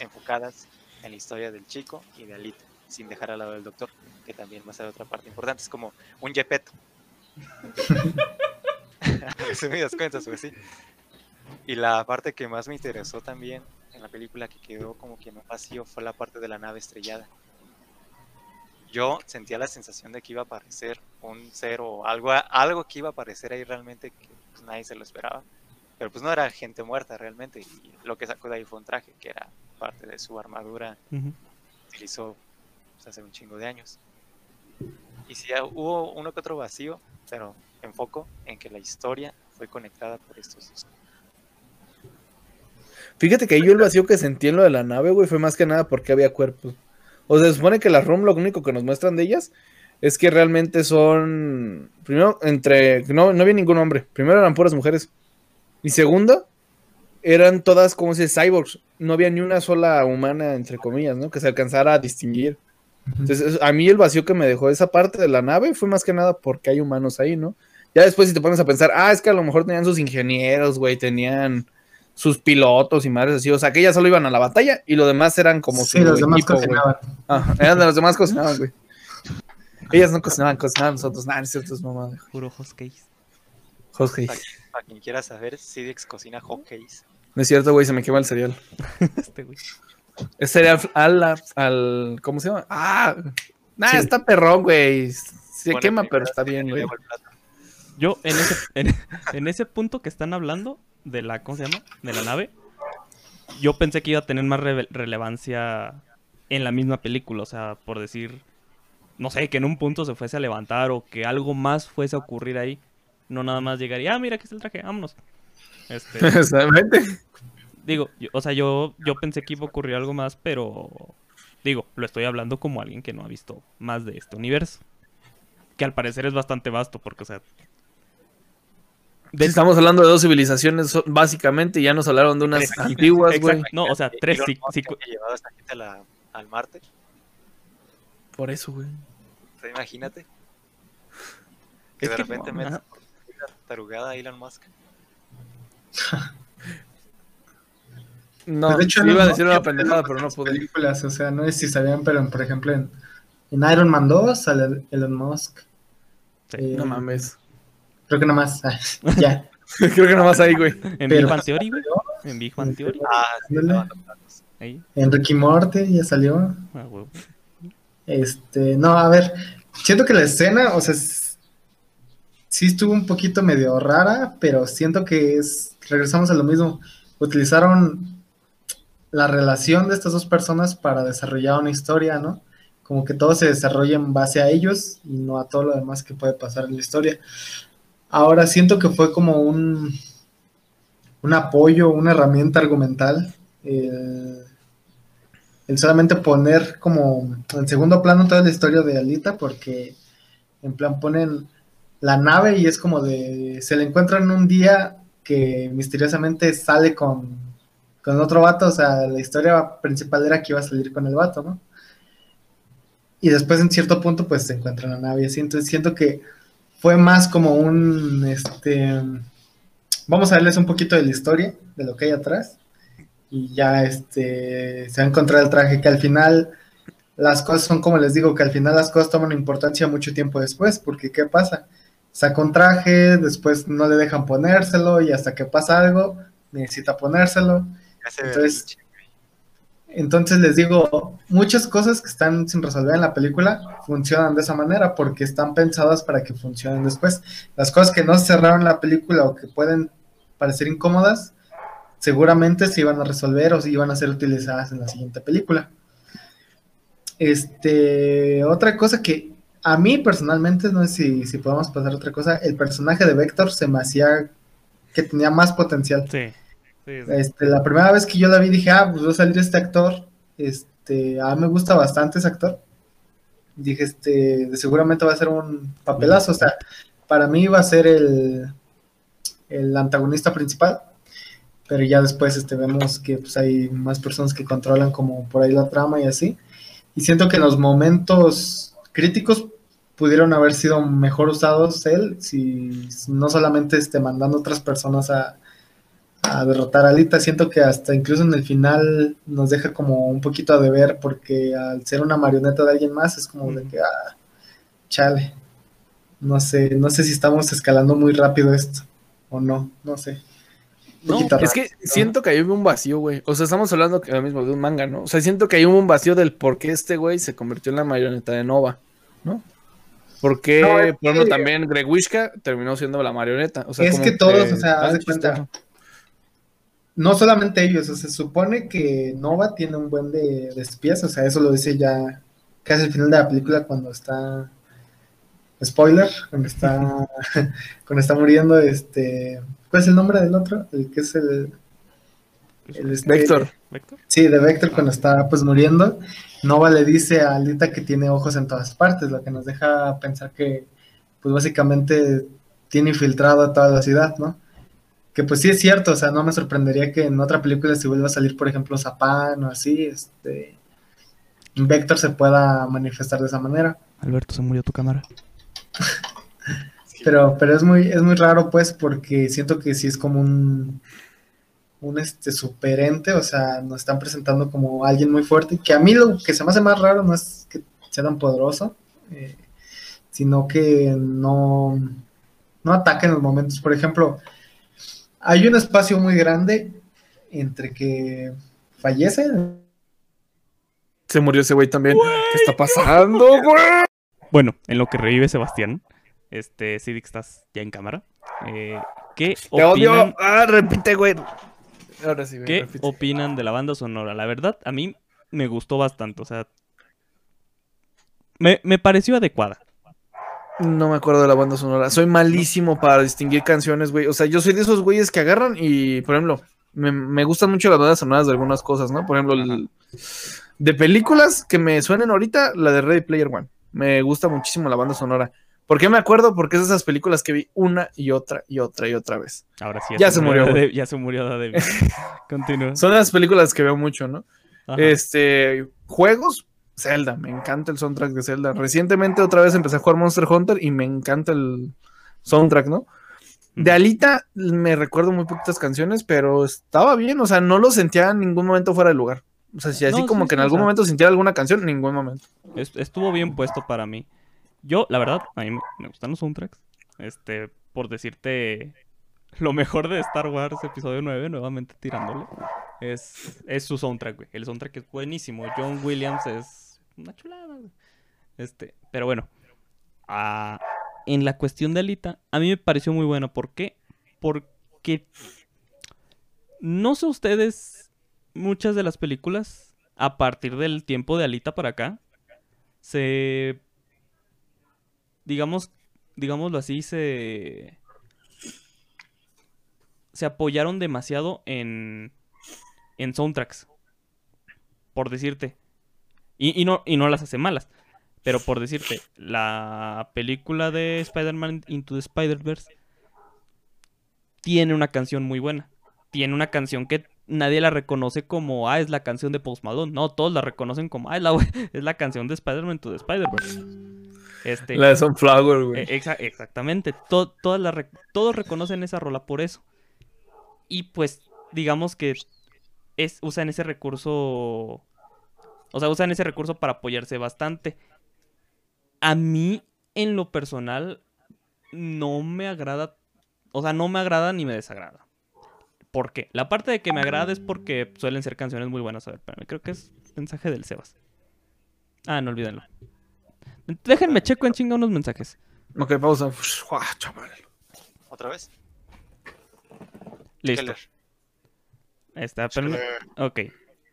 enfocadas en la historia del chico y de Alita, sin dejar al lado del doctor, que también va a ser otra parte importante. Es como un yepeto. Resumidas cuentas, pues sí. Y la parte que más me interesó también en la película que quedó como que un vacío fue la parte de la nave estrellada. Yo sentía la sensación de que iba a aparecer un ser o algo, algo que iba a aparecer ahí realmente que pues, nadie se lo esperaba. Pero pues no era gente muerta realmente. Y lo que sacó de ahí fue un traje que era parte de su armadura Ujú. utilizó pues, hace un chingo de años. Y sí, hubo uno que otro vacío, pero enfoco en que la historia fue conectada por estos dos. Fíjate que ahí yo el vacío que sentí en lo de la nave, güey, fue más que nada porque había cuerpos. O sea, se supone que las ROM lo único que nos muestran de ellas es que realmente son. Primero, entre. No, no había ningún hombre. Primero eran puras mujeres. Y segundo, eran todas, como se dice, cyborgs. No había ni una sola humana, entre comillas, ¿no? Que se alcanzara a distinguir. Entonces, es- a mí el vacío que me dejó esa parte de la nave fue más que nada porque hay humanos ahí, ¿no? Ya después si te pones a pensar, ah, es que a lo mejor tenían sus ingenieros, güey, tenían sus pilotos y madres así, o sea, que ellas solo iban a la batalla y lo demás eran como sí, su los demás equipo, cocinaban. Ajá, eran de los demás cocinaban, güey. Ellas no cocinaban, cocinaban nosotros, nada, es cierto, es mamá. Puro host case. Jorge. Para quien quiera saber, Sidix cocina hotcakes. No es cierto, güey, se me quema el cereal. este güey. Es cereal al, al, ¿cómo se llama? Ah, nah, Sí. está perrón, güey. Se Bueno, quema, pero está bien, güey. Yo en ese, en, en ese punto que están hablando de la, ¿cómo se llama? De la nave, yo pensé que iba a tener más relevancia en la misma película, o sea, por decir, no sé, que en un punto se fuese a levantar o que algo más fuese a ocurrir ahí, no nada más llegar y, ah, mira, aquí está el traje, vámonos. Este, Exactamente. digo, yo- o sea, yo, yo pensé que iba a ocurrir algo más, pero digo, lo estoy hablando como alguien que no ha visto más de este universo. Que al parecer es bastante vasto, porque, o sea, Estamos hablando de dos civilizaciones, básicamente, y ya nos hablaron de unas antiguas, güey. No, o sea, tres sí- sí- llevado a esta gente a la- al Marte. Por eso, güey. O sea, imagínate. Que Es de que- repente ajá. metes tarugada a Elon Musk. No, Pues, de hecho, iba a decir una pendejada, pero no pude. películas, o sea, no sé si sabían, pero por ejemplo en, en Iron Man 2 sale Elon Musk. Sí, Eh, No mames. Creo que nada más. ya. Creo que nomás ahí, güey. En Pero- Big Bang Theory, güey. En Big Bang Theory. Ah, sí. Ahí. En Ricky Morty ya salió. Ah, huevo. Este, no, a ver, siento que la escena, o sea, sí estuvo un poquito medio rara, pero siento que es, regresamos a lo mismo, utilizaron la relación de estas dos personas para desarrollar una historia, ¿no? Como que todo se desarrolla en base a ellos y no a todo lo demás que puede pasar en la historia. Ahora siento que fue como un, un apoyo, una herramienta argumental. El, solamente poner como en segundo plano toda la historia de Alita, porque en plan ponen la nave y es como de. Se le encuentran un día que misteriosamente sale con, con otro vato. O sea, la historia principal era que iba a salir con el vato, ¿no? Y después en cierto punto, pues se encuentran la nave así. Entonces siento que fue más como un. Este. Vamos a darles un poquito de la historia, de lo que hay atrás. Y ya este se va a encontrar el traje que al final las cosas son como les digo, que al final las cosas toman importancia mucho tiempo después, porque ¿qué pasa? Saca un traje, después no le dejan ponérselo y hasta que pasa algo, necesita ponérselo. Ve Entonces- les digo, muchas cosas que están sin resolver en la película funcionan de esa manera porque están pensadas para que funcionen después. Las cosas que no cerraron la película o que pueden parecer incómodas, seguramente se iban a resolver o se iban a ser utilizadas en la siguiente película. Este, otra cosa que a mí personalmente, no sé si, si podemos pasar otra cosa, el personaje de Vector se me hacía que tenía más potencial. Sí. Este, la primera vez que yo la vi dije, ah, pues va a salir este actor. Este, a mí me gusta bastante ese actor. Dije, este, seguramente va a ser un papelazo. O sea, para mí va a ser el, el antagonista principal. Pero ya después este, vemos que pues, hay más personas que controlan como por ahí la trama y así. Y siento que en los momentos críticos pudieron haber sido mejor usados él, si no solamente este, mandando otras personas a, a derrotar a Alita. Siento que hasta incluso en el final nos deja como un poquito a deber porque al ser una marioneta de alguien más es como de que, ah, chale. No sé, no sé si estamos escalando muy rápido esto o no, no sé. No, Es que siento que hay un vacío, güey. O sea, estamos hablando que lo mismo de un manga, ¿no? O sea, siento que hay un vacío del por qué este güey se convirtió en la marioneta de Nova, ¿no? Porque, No, es por ejemplo, que- también Greg Wishka terminó siendo la marioneta. O sea, Es como que todos, o sea, haz ah, de cuenta, chistoso. No solamente ellos, o sea, se supone que Nova tiene un buen de, de espías, o sea, eso lo dice ya casi al final de la película cuando está spoiler, cuando está cuando está muriendo este ¿cuál es el nombre del otro? El que es el, el este- Vector. ¿Vector? Sí, de Vector cuando está pues muriendo, Nova le dice a Alita que tiene ojos en todas partes, lo que nos deja pensar que pues básicamente tiene infiltrado a toda la ciudad, ¿no? Que pues sí es cierto, o sea, no me sorprendería que en otra película si vuelva a salir, por ejemplo, Zapan o así, este Vector se pueda manifestar de esa manera. Alberto, se murió tu cámara. Pero, pero es muy, es muy raro, pues, porque siento que sí es como un, un este superente, o sea, nos están presentando como alguien muy fuerte, que a mí lo que se me hace más raro no es que sea tan poderoso, eh, sino que no, no ataca en los momentos. Por ejemplo, hay un espacio muy grande entre que fallece. Se murió ese güey también. ¿Qué está pasando, güey? Bueno, en lo que revive Sebastián, este, Sidic, estás ya en cámara. Eh, ¿Qué Te odio. opinan, Ah, repite, güey. Ahora sí, güey. ¿qué repite. opinan de la banda sonora? La verdad, a mí me gustó bastante, o sea, me, me pareció adecuada. No me acuerdo de la banda sonora. Soy malísimo para distinguir canciones, güey. O sea, yo soy de esos güeyes que agarran y, por ejemplo, me, me gustan mucho las bandas sonoras de algunas cosas, ¿no? Por ejemplo, el- de películas que me suenen ahorita, la de Ready Player One. Me gusta muchísimo la banda sonora. ¿Por qué me acuerdo? Porque es de esas películas que vi una y otra y otra y otra vez. Ahora sí, Ya se murió. Dade- ya se murió. Continúa. Son las películas que veo mucho, ¿no? Ajá. Este, juegos, Zelda, me encanta el soundtrack de Zelda. Recientemente otra vez empecé a jugar Monster Hunter y me encanta el soundtrack, ¿no? De Alita me recuerdo muy poquitas canciones, pero estaba bien, o sea, no lo sentía en ningún momento fuera de lugar. O sea, si así No, como sí, que en algún momento sintiera alguna canción, en ningún momento. Est- estuvo bien puesto para mí. Yo, la verdad, a mí me, me gustan los soundtracks. Este, por decirte lo mejor de Star Wars episodio 9, nuevamente tirándole, es, es su soundtrack, güey. El soundtrack es buenísimo. John Williams es una chulada. Este, pero bueno, ah, en la cuestión de Alita, a mí me pareció muy bueno. ¿Por qué? Porque no sé ustedes, muchas de las películas, a partir del tiempo de Alita para acá, se digamos digámoslo así se se apoyaron demasiado en, en soundtracks. Por decirte. Y, y no, y no las hace malas. Pero por decirte, la película de Spider-Man Into the Spider-Verse tiene una canción muy buena. Tiene una canción que nadie la reconoce como, ah, es la canción de Post Malone. No, todos la reconocen como, ah, es la, es la canción de Spider-Man Into the Spider-Verse. Este, La de Sunflower, güey. exa- exactamente. To- todas todos reconocen esa rola por eso. Y pues, digamos que es, usan ese recurso. O sea, usan ese recurso para apoyarse bastante. A mí, en lo personal, no me agrada. O sea, no me agrada ni me desagrada. ¿Por qué? La parte de que me agrada es porque suelen ser canciones muy buenas. A ver, espérame, creo que es mensaje del Sebas. Ah, no olvídenlo. Déjenme checo en chinga unos mensajes. Ok, pausa. Uah, chaval. ¿Otra vez? Listo. Está, espérenme. Ok.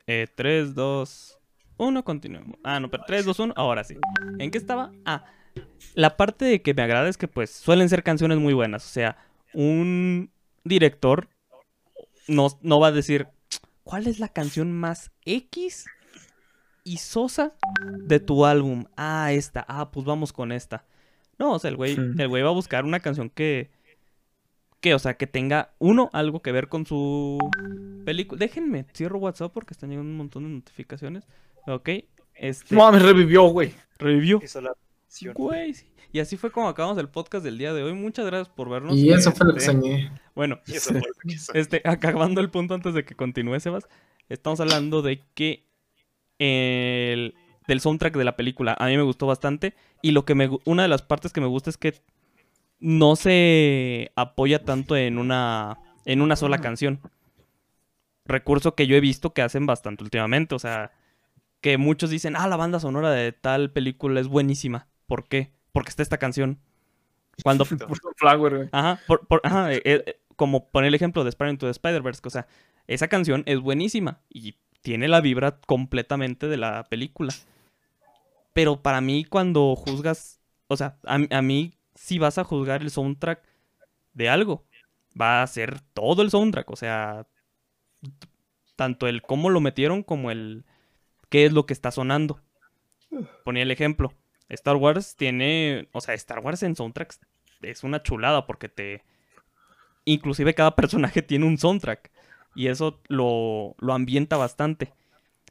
Eh, 3, 2, 1, continuemos. Ah, no, pero 3, 2, 1, ahora sí. ¿En qué estaba? Ah, la parte de que me agrada es que pues suelen ser canciones muy buenas. O sea, un director no, no va a decir, ¿cuál es la canción más X y sosa de tu álbum? Ah, esta. Ah, pues vamos con esta. No, o sea, el güey, Sí. el güey va a buscar una canción que, que, o sea, que tenga, uno, algo que ver con su película. Déjenme, cierro WhatsApp porque están llegando un montón de notificaciones. Ok, este, No mames, revivió, güey. canción. Güey, sí. Y así fue como acabamos el podcast del día de hoy. Muchas gracias por vernos. Y eso fue lo que Este, soñé. Bueno, Y eso fue lo que hizo. este, acabando el punto antes de que continúe, Sebas, estamos hablando de que el, del soundtrack de la película a mí me gustó bastante y lo que me una de las partes que me gusta es que no se apoya tanto en una en una sola canción. Recurso que yo he visto que hacen bastante últimamente, o sea, que muchos dicen, "Ah, la banda sonora de tal película es buenísima." ¿Por qué? Porque está esta canción. Cuando güey. Ajá, por, por- ajá, eh, eh, como poner el ejemplo de Spider-Man to the Spider-Verse, o sea, esa canción es buenísima y tiene la vibra completamente de la película. Pero para mí cuando juzgas, o sea, a, a mí si vas a juzgar el soundtrack de algo, va a ser todo el soundtrack, o sea, tanto el cómo lo metieron como el qué es lo que está sonando. Ponía el ejemplo. Star Wars tiene, o sea, Star Wars en soundtracks es una chulada porque te... Inclusive cada personaje tiene un soundtrack y eso lo, lo ambienta bastante.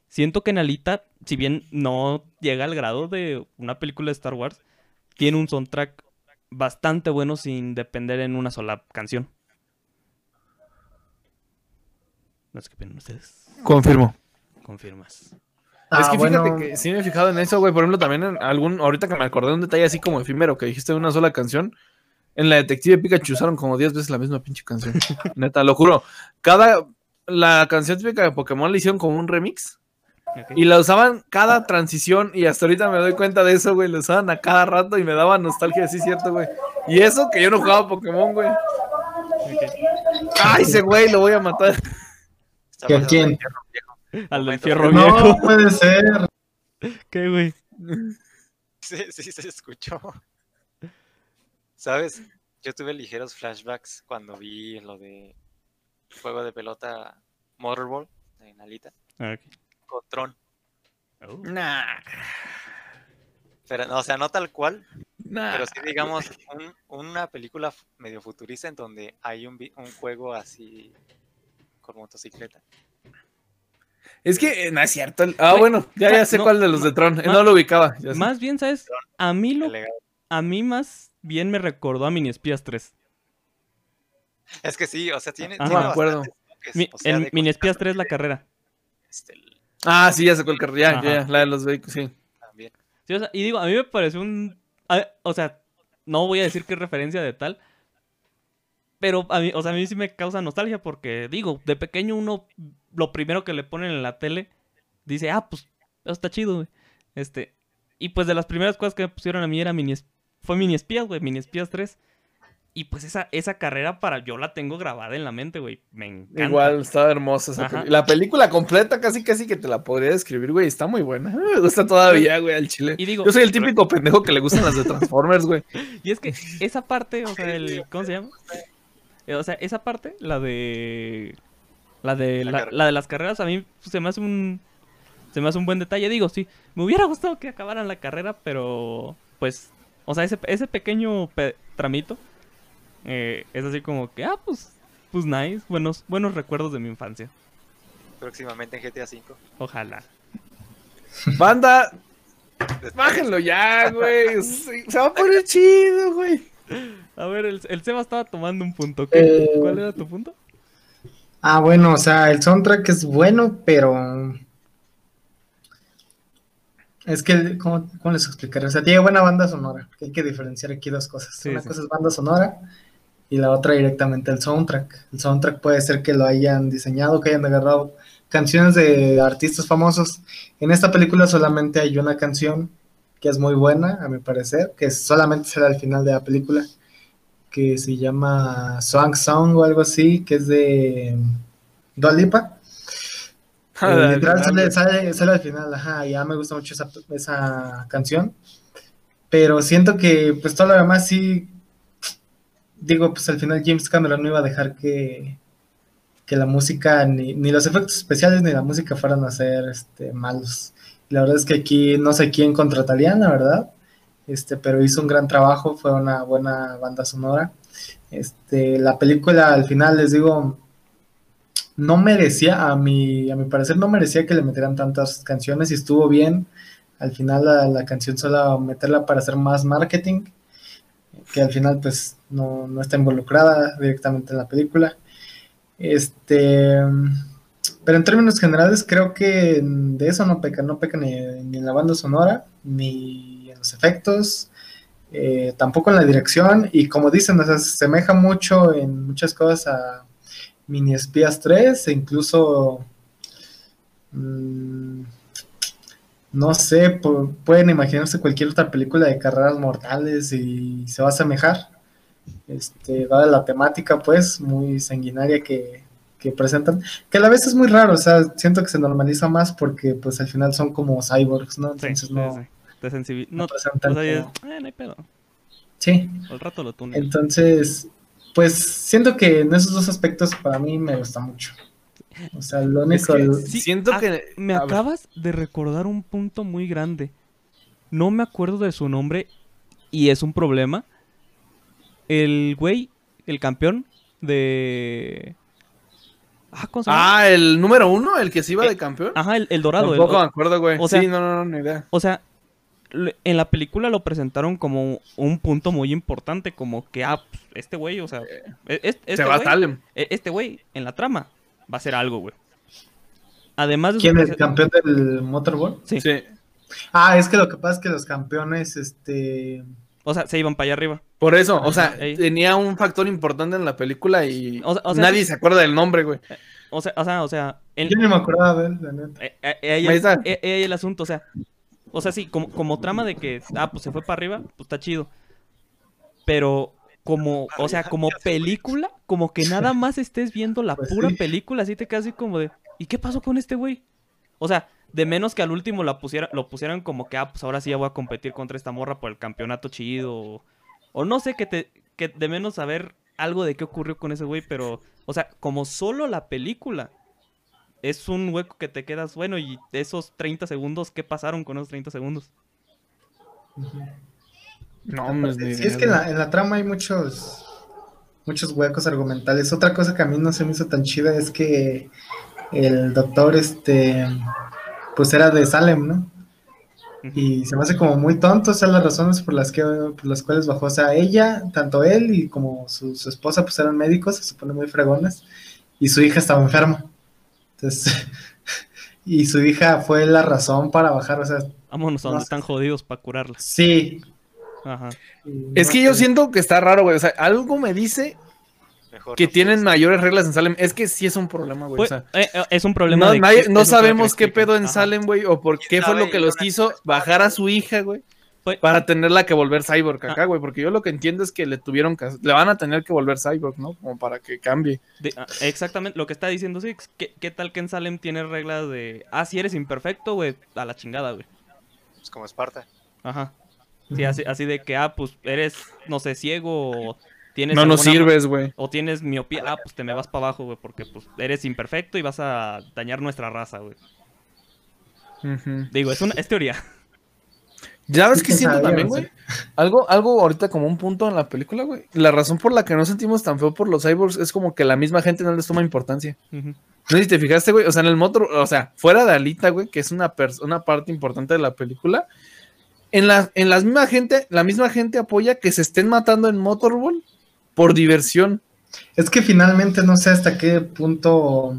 Siento que en Alita, si bien no llega al grado de una película de Star Wars, tiene un soundtrack bastante bueno sin depender en una sola canción. No sé qué opinan ustedes. Confirmo. Confirmas. Ah, es que bueno, fíjate que sí me he fijado en eso, güey. Por ejemplo, también en algún, ahorita que me acordé de un detalle así como efímero que dijiste de una sola canción. En la Detective Pikachu usaron como 10 veces la misma pinche canción. Neta, lo juro. Cada. La canción típica de Pokémon le hicieron como un remix. Y la usaban cada transición. Y hasta ahorita me doy cuenta de eso, güey. La usaban a cada rato y me daba nostalgia, sí, cierto, güey. Y eso que yo no jugaba Pokémon, güey. ¡Ay, ese güey! Lo voy a matar. Está ¿Que a quién? De fierro viejo. Al del fierro no viejo. puede ser. ¿Qué, güey? Sí, sí, se escuchó. ¿Sabes? Yo tuve ligeros flashbacks cuando vi lo de juego de pelota Motorball en Alita Ah, ok. con Tron. Oh. Nah. Pero, no, o sea, no tal cual, Nah. pero sí digamos un- una película medio futurista en donde hay un juego así con motocicleta. Es que eh, no es cierto. Ah, bueno, ya, ya sé no. cuál de los de Tron. Eh, No lo ubicaba. ya sé. Más bien, ¿sabes? A mí lo El a mí más bien me recordó a Mini Espías 3. Es que sí, o sea, tiene, tiene Me acuerdo. bastantes toques, Mi- o sea, en Mini Espías cositas 3 la carrera. este, el- Ah, sí, ya sé cuál carrera. Ya, ya, ya, la de los vehículos, sí. también. Sí, o sea, y digo, a mí me pareció un... a- o sea, no voy a decir es referencia de tal, pero a mí, o sea, a mí sí me causa nostalgia porque, digo, de pequeño uno, lo primero que le ponen en la tele, dice, ah, pues, eso está chido, güey. Este, y pues de las primeras cosas que me pusieron a mí era mini, fue Mini Espías, güey, Mini Espías 3. Y pues esa, esa carrera para, yo la tengo grabada en la mente, güey, me encanta. Igual, estaba hermosa esa peli- La película completa, casi, casi que te la podría describir, güey. Está muy buena. Me gusta todavía, güey, al chile. Y digo, Yo soy el típico pendejo que le gustan las de Transformers, güey. Y es que esa parte, o sea, el, ¿cómo se llama? Eh, O sea, esa parte, la de. La de, La la, carrera. la de las carreras, a mí se me hace un. Se me hace un buen detalle. Digo, sí, me hubiera gustado que acabaran la carrera, pero. Pues. O sea, ese, ese pequeño pe- tramito. eh, es así como que, ah, pues. Pues nice. Buenos, buenos recuerdos de mi infancia. Próximamente en GTA V. Ojalá. Banda, bájenlo ya, güey. Se se va a poner chido, güey. A ver, el, el Seba estaba tomando un punto. ¿Qué- Eh, ¿Cuál era tu punto? Ah, bueno, o sea, el soundtrack es bueno, pero. Es que, ¿cómo, cómo les explicaré? O sea, tiene buena banda sonora. Hay que diferenciar aquí dos cosas. Sí, Una sí. cosa es banda sonora y la otra directamente el soundtrack. El soundtrack puede ser que lo hayan diseñado, que hayan agarrado canciones de artistas famosos. En esta película solamente hay una canción que es muy buena, a mi parecer, que solamente será al final de la película, que se llama Swank Song o algo así, que es de Dua Lipa. Eh, literal sale, sale- sale al final, ajá, ya me gusta mucho esa, esa canción. Pero siento que pues todo lo demás sí, digo, pues al final James Cameron no iba a dejar que, que la música, ni, ni los efectos especiales ni la música fueran a ser este, malos. La verdad es que aquí no sé quién contratarían, la verdad, este, pero hizo un gran trabajo, fue una buena banda sonora. Este, la película al final, les digo, no merecía, a mi, a mi parecer, no merecía que le metieran tantas canciones y estuvo bien. Al final la, canción solo meterla para hacer más marketing, que al final pues no, no está involucrada directamente en la película. Este, pero en términos generales creo que de eso no peca, no peca ni, ni en la banda sonora, ni los efectos, eh, tampoco en la dirección, y como dicen, o sea, se asemeja mucho en muchas cosas a Mini Espías 3, e incluso, mm, no sé, pu- pueden imaginarse cualquier otra película de carreras mortales y se va a asemejar, este, dada la temática, pues, muy sanguinaria que, que presentan, que a la vez es muy raro, o sea, siento que se normaliza más porque, pues, al final son como cyborgs, ¿no? Entonces sí, no, sí. Te sensibil- no No, presentan o sea, ya- como- eh, no hay pedo. Sí, Al rato lo tuneo. Entonces, pues siento que en esos dos aspectos para mí me gusta mucho. O sea, lo Es único... que Sí, siento ah, que. Me a ver. acabas de recordar un punto muy grande. No me acuerdo de su nombre y es un problema. El güey, el campeón de... Ah, ¿cómo se llama? Ah, el número uno, el que se iba Eh, de campeón. Ajá, el, el dorado. el- Tampoco me acuerdo, güey. o sea- sí, no, no, no, ni idea. o sea, en la película lo presentaron como un punto muy importante, como que, ah, pues, este güey, o sea, e- es- este se va a güey- Salem. e- este güey en la trama va a hacer algo, güey. Además de ¿Quién es el campeón del Motorball? Sí. Sí. Ah, es que lo que pasa es que los campeones, este... O sea, se iban para allá arriba. Por eso, o sea, Ey. tenía un factor importante en la película y O sea- o sea, nadie sí. se acuerda del nombre, güey. O sea, o sea, o sea, en- Yo ni me acordaba de él, la neta. eh, eh, ahí está. eh, eh, el asunto, o sea, o sea, sí, como, como trama de que, ah, pues se fue para arriba, pues está chido. Pero como, o sea, como película, como que nada más estés viendo la Pues pura sí. película, así te quedas así como de, ¿y qué pasó con este güey? O sea, de menos que al último la pusiera, lo pusieran como que, ah, pues ahora sí ya voy a competir contra esta morra por el campeonato chido. O, o no sé, que te, que de menos saber algo de qué ocurrió con ese güey, pero, o sea, como solo la película es un hueco que te quedas, bueno, y esos 30 segundos, ¿qué pasaron con esos 30 segundos? No, ni Sí, es que en güey. la, en la trama hay muchos muchos huecos argumentales. Otra cosa que a mí no se me hizo tan chida es que el doctor, este, pues era de Salem, ¿no? Y se me hace como muy tonto, o sea, las razones por las que por las cuales bajó. O sea, ella, tanto él y como su, su esposa, pues eran médicos, se supone muy fregones, y su hija estaba enferma. Entonces, y su hija fue la razón para bajar, o sea, Vámonos a donde están jodidos para curarla. sí. Ajá. Es que yo siento que está raro, güey. O sea, algo me dice Mejor que no tienen puedes. mayores reglas en Salem. Es que sí es un problema, güey. Pues, o sea, eh, eh, es un problema no, de nadie- que- no es lo que sabemos qué pedo en Ajá. Salem, güey, o por qué fue lo que los hizo bajar a su hija, güey, Pues- para tenerla que volver cyborg acá, Ah. güey, porque yo lo que entiendo es que le tuvieron que, le van a tener que volver cyborg, ¿no? Como para que cambie. De- ah, exactamente, lo que está diciendo Six. ¿Qué, qué tal que en Salem tiene reglas de, ah, si eres imperfecto, güey, a la chingada, güey? Pues como Esparta. Ajá. Sí, así, así de que, ah, pues eres, no sé, ciego o, tienes No nos sirves, güey. O tienes miopía, ah, pues te me vas para abajo, güey, porque pues eres imperfecto y vas a dañar nuestra raza, güey. Digo, es una es teoría. ¿Ya ves que siento también, güey? Algo, algo ahorita como un punto en la película, güey. La razón por la que no sentimos tan feo por los cyborgs es como que la misma gente no les toma importancia. No sé si te fijaste, güey. O sea, en el motor, o sea, fuera de Alita, güey, que es una, una parte importante de la película. En la, en la misma gente, la misma gente apoya que se estén matando en Motorball por diversión. Es que finalmente no sé hasta qué punto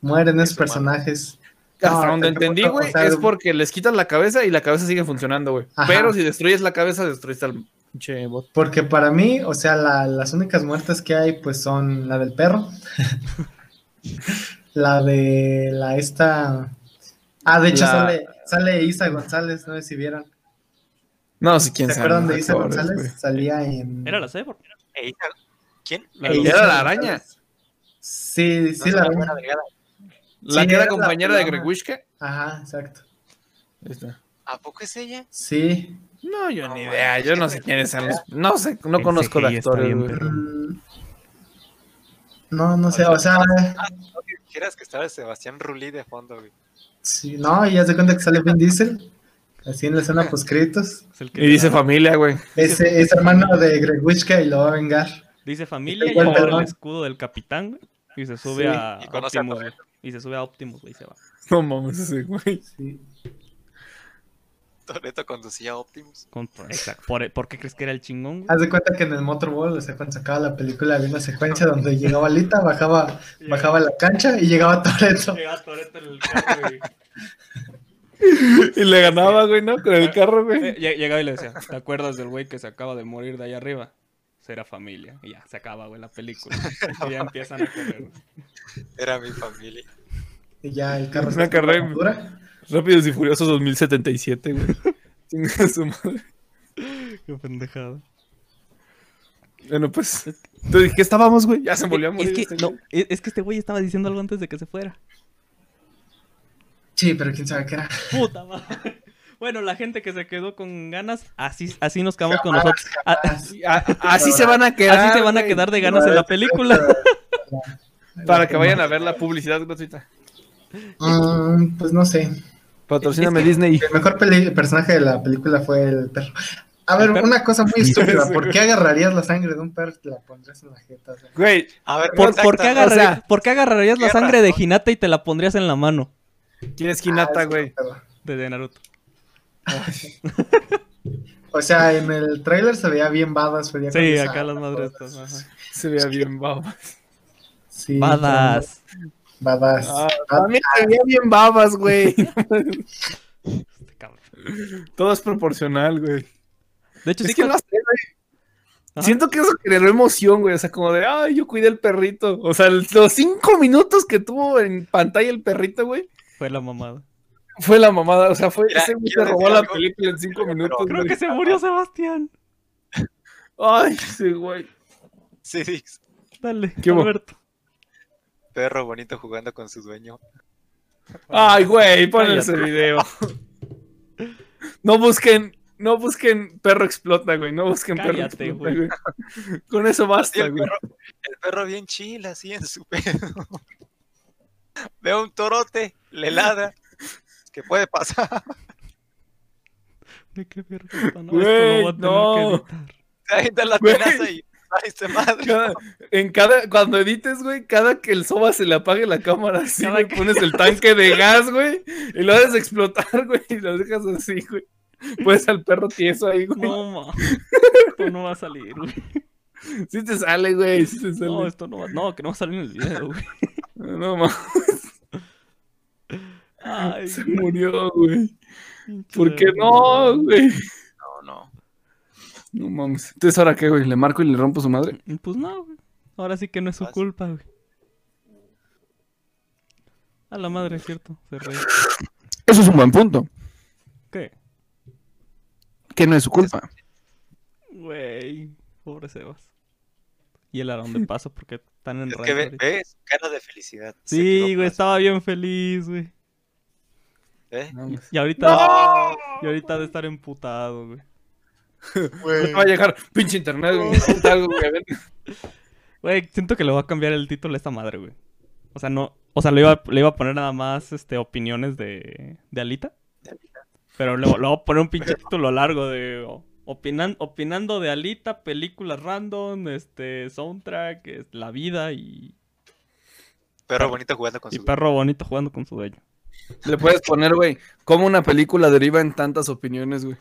mueren esos personajes. Hasta No, donde entendí, güey, o sea, es porque les quitan la cabeza y la cabeza sigue funcionando, güey. Pero si destruyes la cabeza, destruyes al pinche bot. Porque para mí, o sea, la- las únicas muertes que hay, pues son la del perro, la de la esta. Ah, de hecho La- sale, sale Isa González, no sé si vieron. No, si quién ¿Se sabe. acuerdan de Isa actores, González? Salía en. Era la Cyborg. E Isa- ¿Quién? La- Era la araña. Sí, ¿No sí, la araña. La Sí, que era era la compañera de pelona. Greg Wishka. Ajá, exacto. Ahí está. ¿A poco es ella? Sí. No, yo No, ni idea. Yo no sé quiénes son los. No sé, no El conozco güey. perro. Mm, No, no sé, o sea, Ah, no que quieras que estaba Sebastián Rulli de fondo, güey. sí, no, y ya se cuenta que sale Vin Diesel, así en la escena post créditos. Es Y dice da- familia, güey. Ese es hermano de Greg Witchka y lo va a vengar. Dice familia y agarra el escudo del capitán, güey. Y se sube Sí, a y conoce a Optimus, güey. Y se sube a Optimus, güey, y se va. No mames ese, güey. Sí. Toreto conducía a Optimus. Con- exacto. ¿Por, por qué crees que era el chingón, güey? Haz de cuenta que en el Motorball, o sea, cuando sacaba la película, había una secuencia donde llegaba Alita, bajaba, bajaba la cancha y llegaba Toretto. Llegaba Toretto en el carro, güey. Y le ganaba, güey, ¿no? Con el carro, Eh, güey. lle- Llegaba y le decía, ¿te acuerdas del güey que se acaba de morir de ahí arriba? Será familia. Y ya, se acaba, güey, la película. Y ya empiezan a correr. güey. Era mi familia. Y ya el carro Una se carrera- dura. Rápidos y Furiosos 2077, güey. Chinga su madre. Qué pendejada. Bueno, pues. Entonces, ¿qué estábamos, güey? Ya se volvió a morir. Es que, este no, es que este güey estaba diciendo algo antes de que se fuera. Sí, pero quién sabe qué era. Puta madre. Bueno, la gente que se quedó con ganas, así, así nos quedamos con nosotros. A- Así, a- así se van a quedar. así se van a güey, quedar de ganas en la película. Para que vayan a ver la publicidad gratuita. Mm, pues no sé. Patrocíname Es que- Disney. El mejor personaje de la película fue el perro. A ver, una cosa muy estúpida. ¿Por qué agarrarías la sangre de un perro y te la pondrías en la jeta? O sea, Güey, A ver, ¿Por, qué ¿no? agarrar- o sea, por qué agarrarías la sangre de. Hinata y te la pondrías en la mano? ¿quién es Hinata, ah, güey? De Naruto. O sea, en el tráiler se veía bien badass. se veía Sí, acá las madres. Se veía bien babas. Sí, Badass. Badass. Ah, a mí se veía bien babas, güey. Este cabrón. Todo es proporcional, güey. De hecho, Es sí que no sé, güey. Ajá. Siento que eso generó emoción, güey. O sea, como de, ay, yo cuidé el perrito. O sea, los cinco minutos que tuvo en pantalla el perrito, güey, fue la mamada. Fue la mamada. O sea, fue Mira, ese se robó la algo, película en cinco pero minutos. Creo güey. que se murió Sebastián. Ay, sí, güey. Sí, Dix. Dale, ¿Qué? Alberto. Perro bonito jugando con su dueño. Ay, güey, pon ese video. No busquen, no busquen perro explota, güey. No busquen perro Cállate, explota, güey. güey. Con eso Sí, basta, el, güey. perro, el perro bien chill, así en su pedo. Ve un torote, le ladra. ¿Qué puede pasar? ¿De qué verga está? No, Güey, esto lo voy a tener no. que editar. Avienta la tenaza y saliste madre. Cada- en cada, cuando edites, güey, cada que el soba se le apague la cámara así, Cada güey, que- pones el tanque de gas, güey, y lo haces explotar, güey, y lo dejas así, güey. Puedes al perro tieso ahí, güey. No, ma. Esto no va a salir, güey. Sí te sale, güey, sí te sale. No, esto no va. No, que no va a salir en el video, güey. No, mames, Ay, se murió, güey. ¿Por qué no, güey? No, no. No mames. Entonces, ¿ahora qué, güey? ¿Le marco y le rompo su madre? Pues no, güey. Ahora sí que no es su Vas. culpa, güey. A la madre, es cierto. Se reí. Eso es un buen punto. ¿Qué? Que no es su culpa. Güey. Pobre Sebas. Y el arón de paso porque están en Es que ves cara de felicidad. Sí, güey, estaba bien feliz, güey. ¿Eh? No. Y ahorita, y ahorita de estar emputado, güey. No te va a llegar pinche internet, güey. güey. Güey, siento que le voy a cambiar el título a esta madre, güey. O sea, no. O sea, le iba, le iba a poner nada más este, opiniones de, de Alita. Pero le, le voy a poner un pinche título largo de opinan- opinando de Alita, películas random, este, soundtrack, es- la vida y, Perro bonito jugando con y su. perro bonito jugando con su dueño. Le puedes poner, güey, cómo una película deriva en tantas opiniones, güey.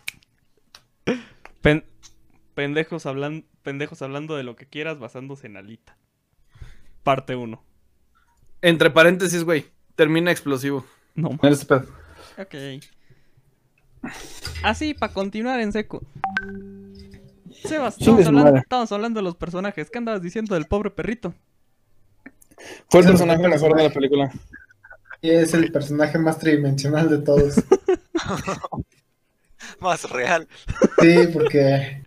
Pen- pendejos, hablan, pendejos hablando de lo que quieras basándose en Alita. Parte 1. Entre paréntesis, güey, termina explosivo. No Mira este pedo. Ok. Así, para continuar en seco. Sebas, hablando, estamos hablando de los personajes. ¿Qué andabas diciendo del pobre perrito? Fue el personaje mejor de la película. Y es el personaje más tridimensional de todos. Más real. Sí, porque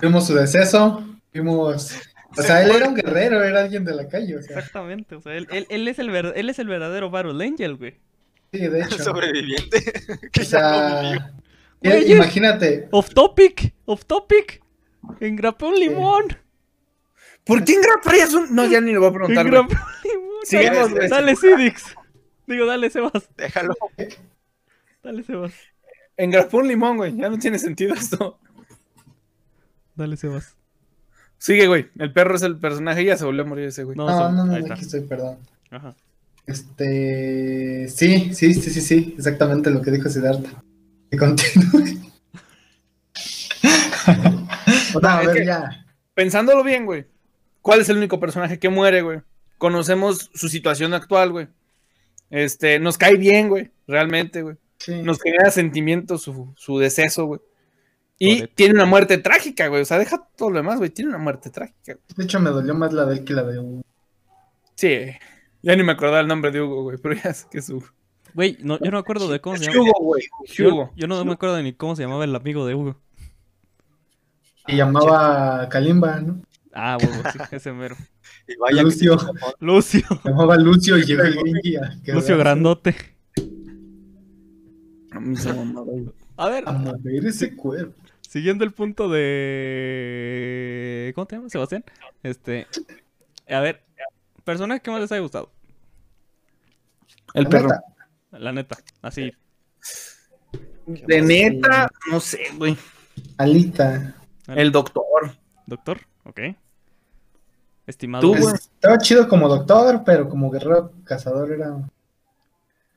vimos su deceso, vimos... O sea, él era un guerrero, era alguien de la calle, o sea, Exactamente, o sea, él, él- él es, el ver- él es el verdadero Battle Angel, güey. sí, de hecho. Sobreviviente. O que sea, Güey, imagínate, Off topic, off topic. Engrapé un limón. ¿Por qué engraparías un.? No, ya ni lo voy a preguntar. Engrapé un limón. Sigamos. Dale, Sidix. Digo, dale, Sebas. Déjalo. Dale, Sebas. Engrapó un limón, güey. Ya no tiene sentido esto. Dale, Sebas. Sigue, güey. El perro es el personaje y ya se volvió a morir ese, güey. No, no, no, no, aquí estoy, perdón. Ajá. Este, sí, sí, sí, sí, sí, exactamente lo que dijo Siddhartha. Que continúe. no, a ver, que- ya. Pensándolo bien, güey. ¿Cuál es el único personaje que muere, güey? Conocemos su situación actual, güey. Este, nos cae bien, güey. Realmente, güey. Sí. Nos genera sentimiento su, su deceso, güey. Y Correcto. tiene una muerte trágica, güey. O sea, deja todo lo demás, güey. Tiene una muerte trágica. güey. De hecho, me dolió más la de él que la de Hugo. Sí. Ya ni me acordaba el nombre de Hugo, güey. Pero ya es que es Hugo. Güey, no, yo no me acuerdo de cómo se Es llama. Hugo, güey. Hugo. yo no me acuerdo ni cómo se llamaba el amigo de Hugo. Y llamaba Kalimba, ¿no? Ah, huevo, sí, ese mero. Y vaya que Lucio. Lucio. Llamaba Lucio y llegó el Genji a Lucio. Grandote. A mí se me mamaba, güey. A ver, A mover ese cuerpo. siguiendo el punto de. ¿Cómo te llamas, Sebastián? Este. A ver, personaje que más les haya gustado. El La perro. neta, La neta, así. De neta, no sé, güey. Alita. El doctor. Doctor, ok. Estimado. Tú. Estaba chido como doctor, pero como guerrero cazador era.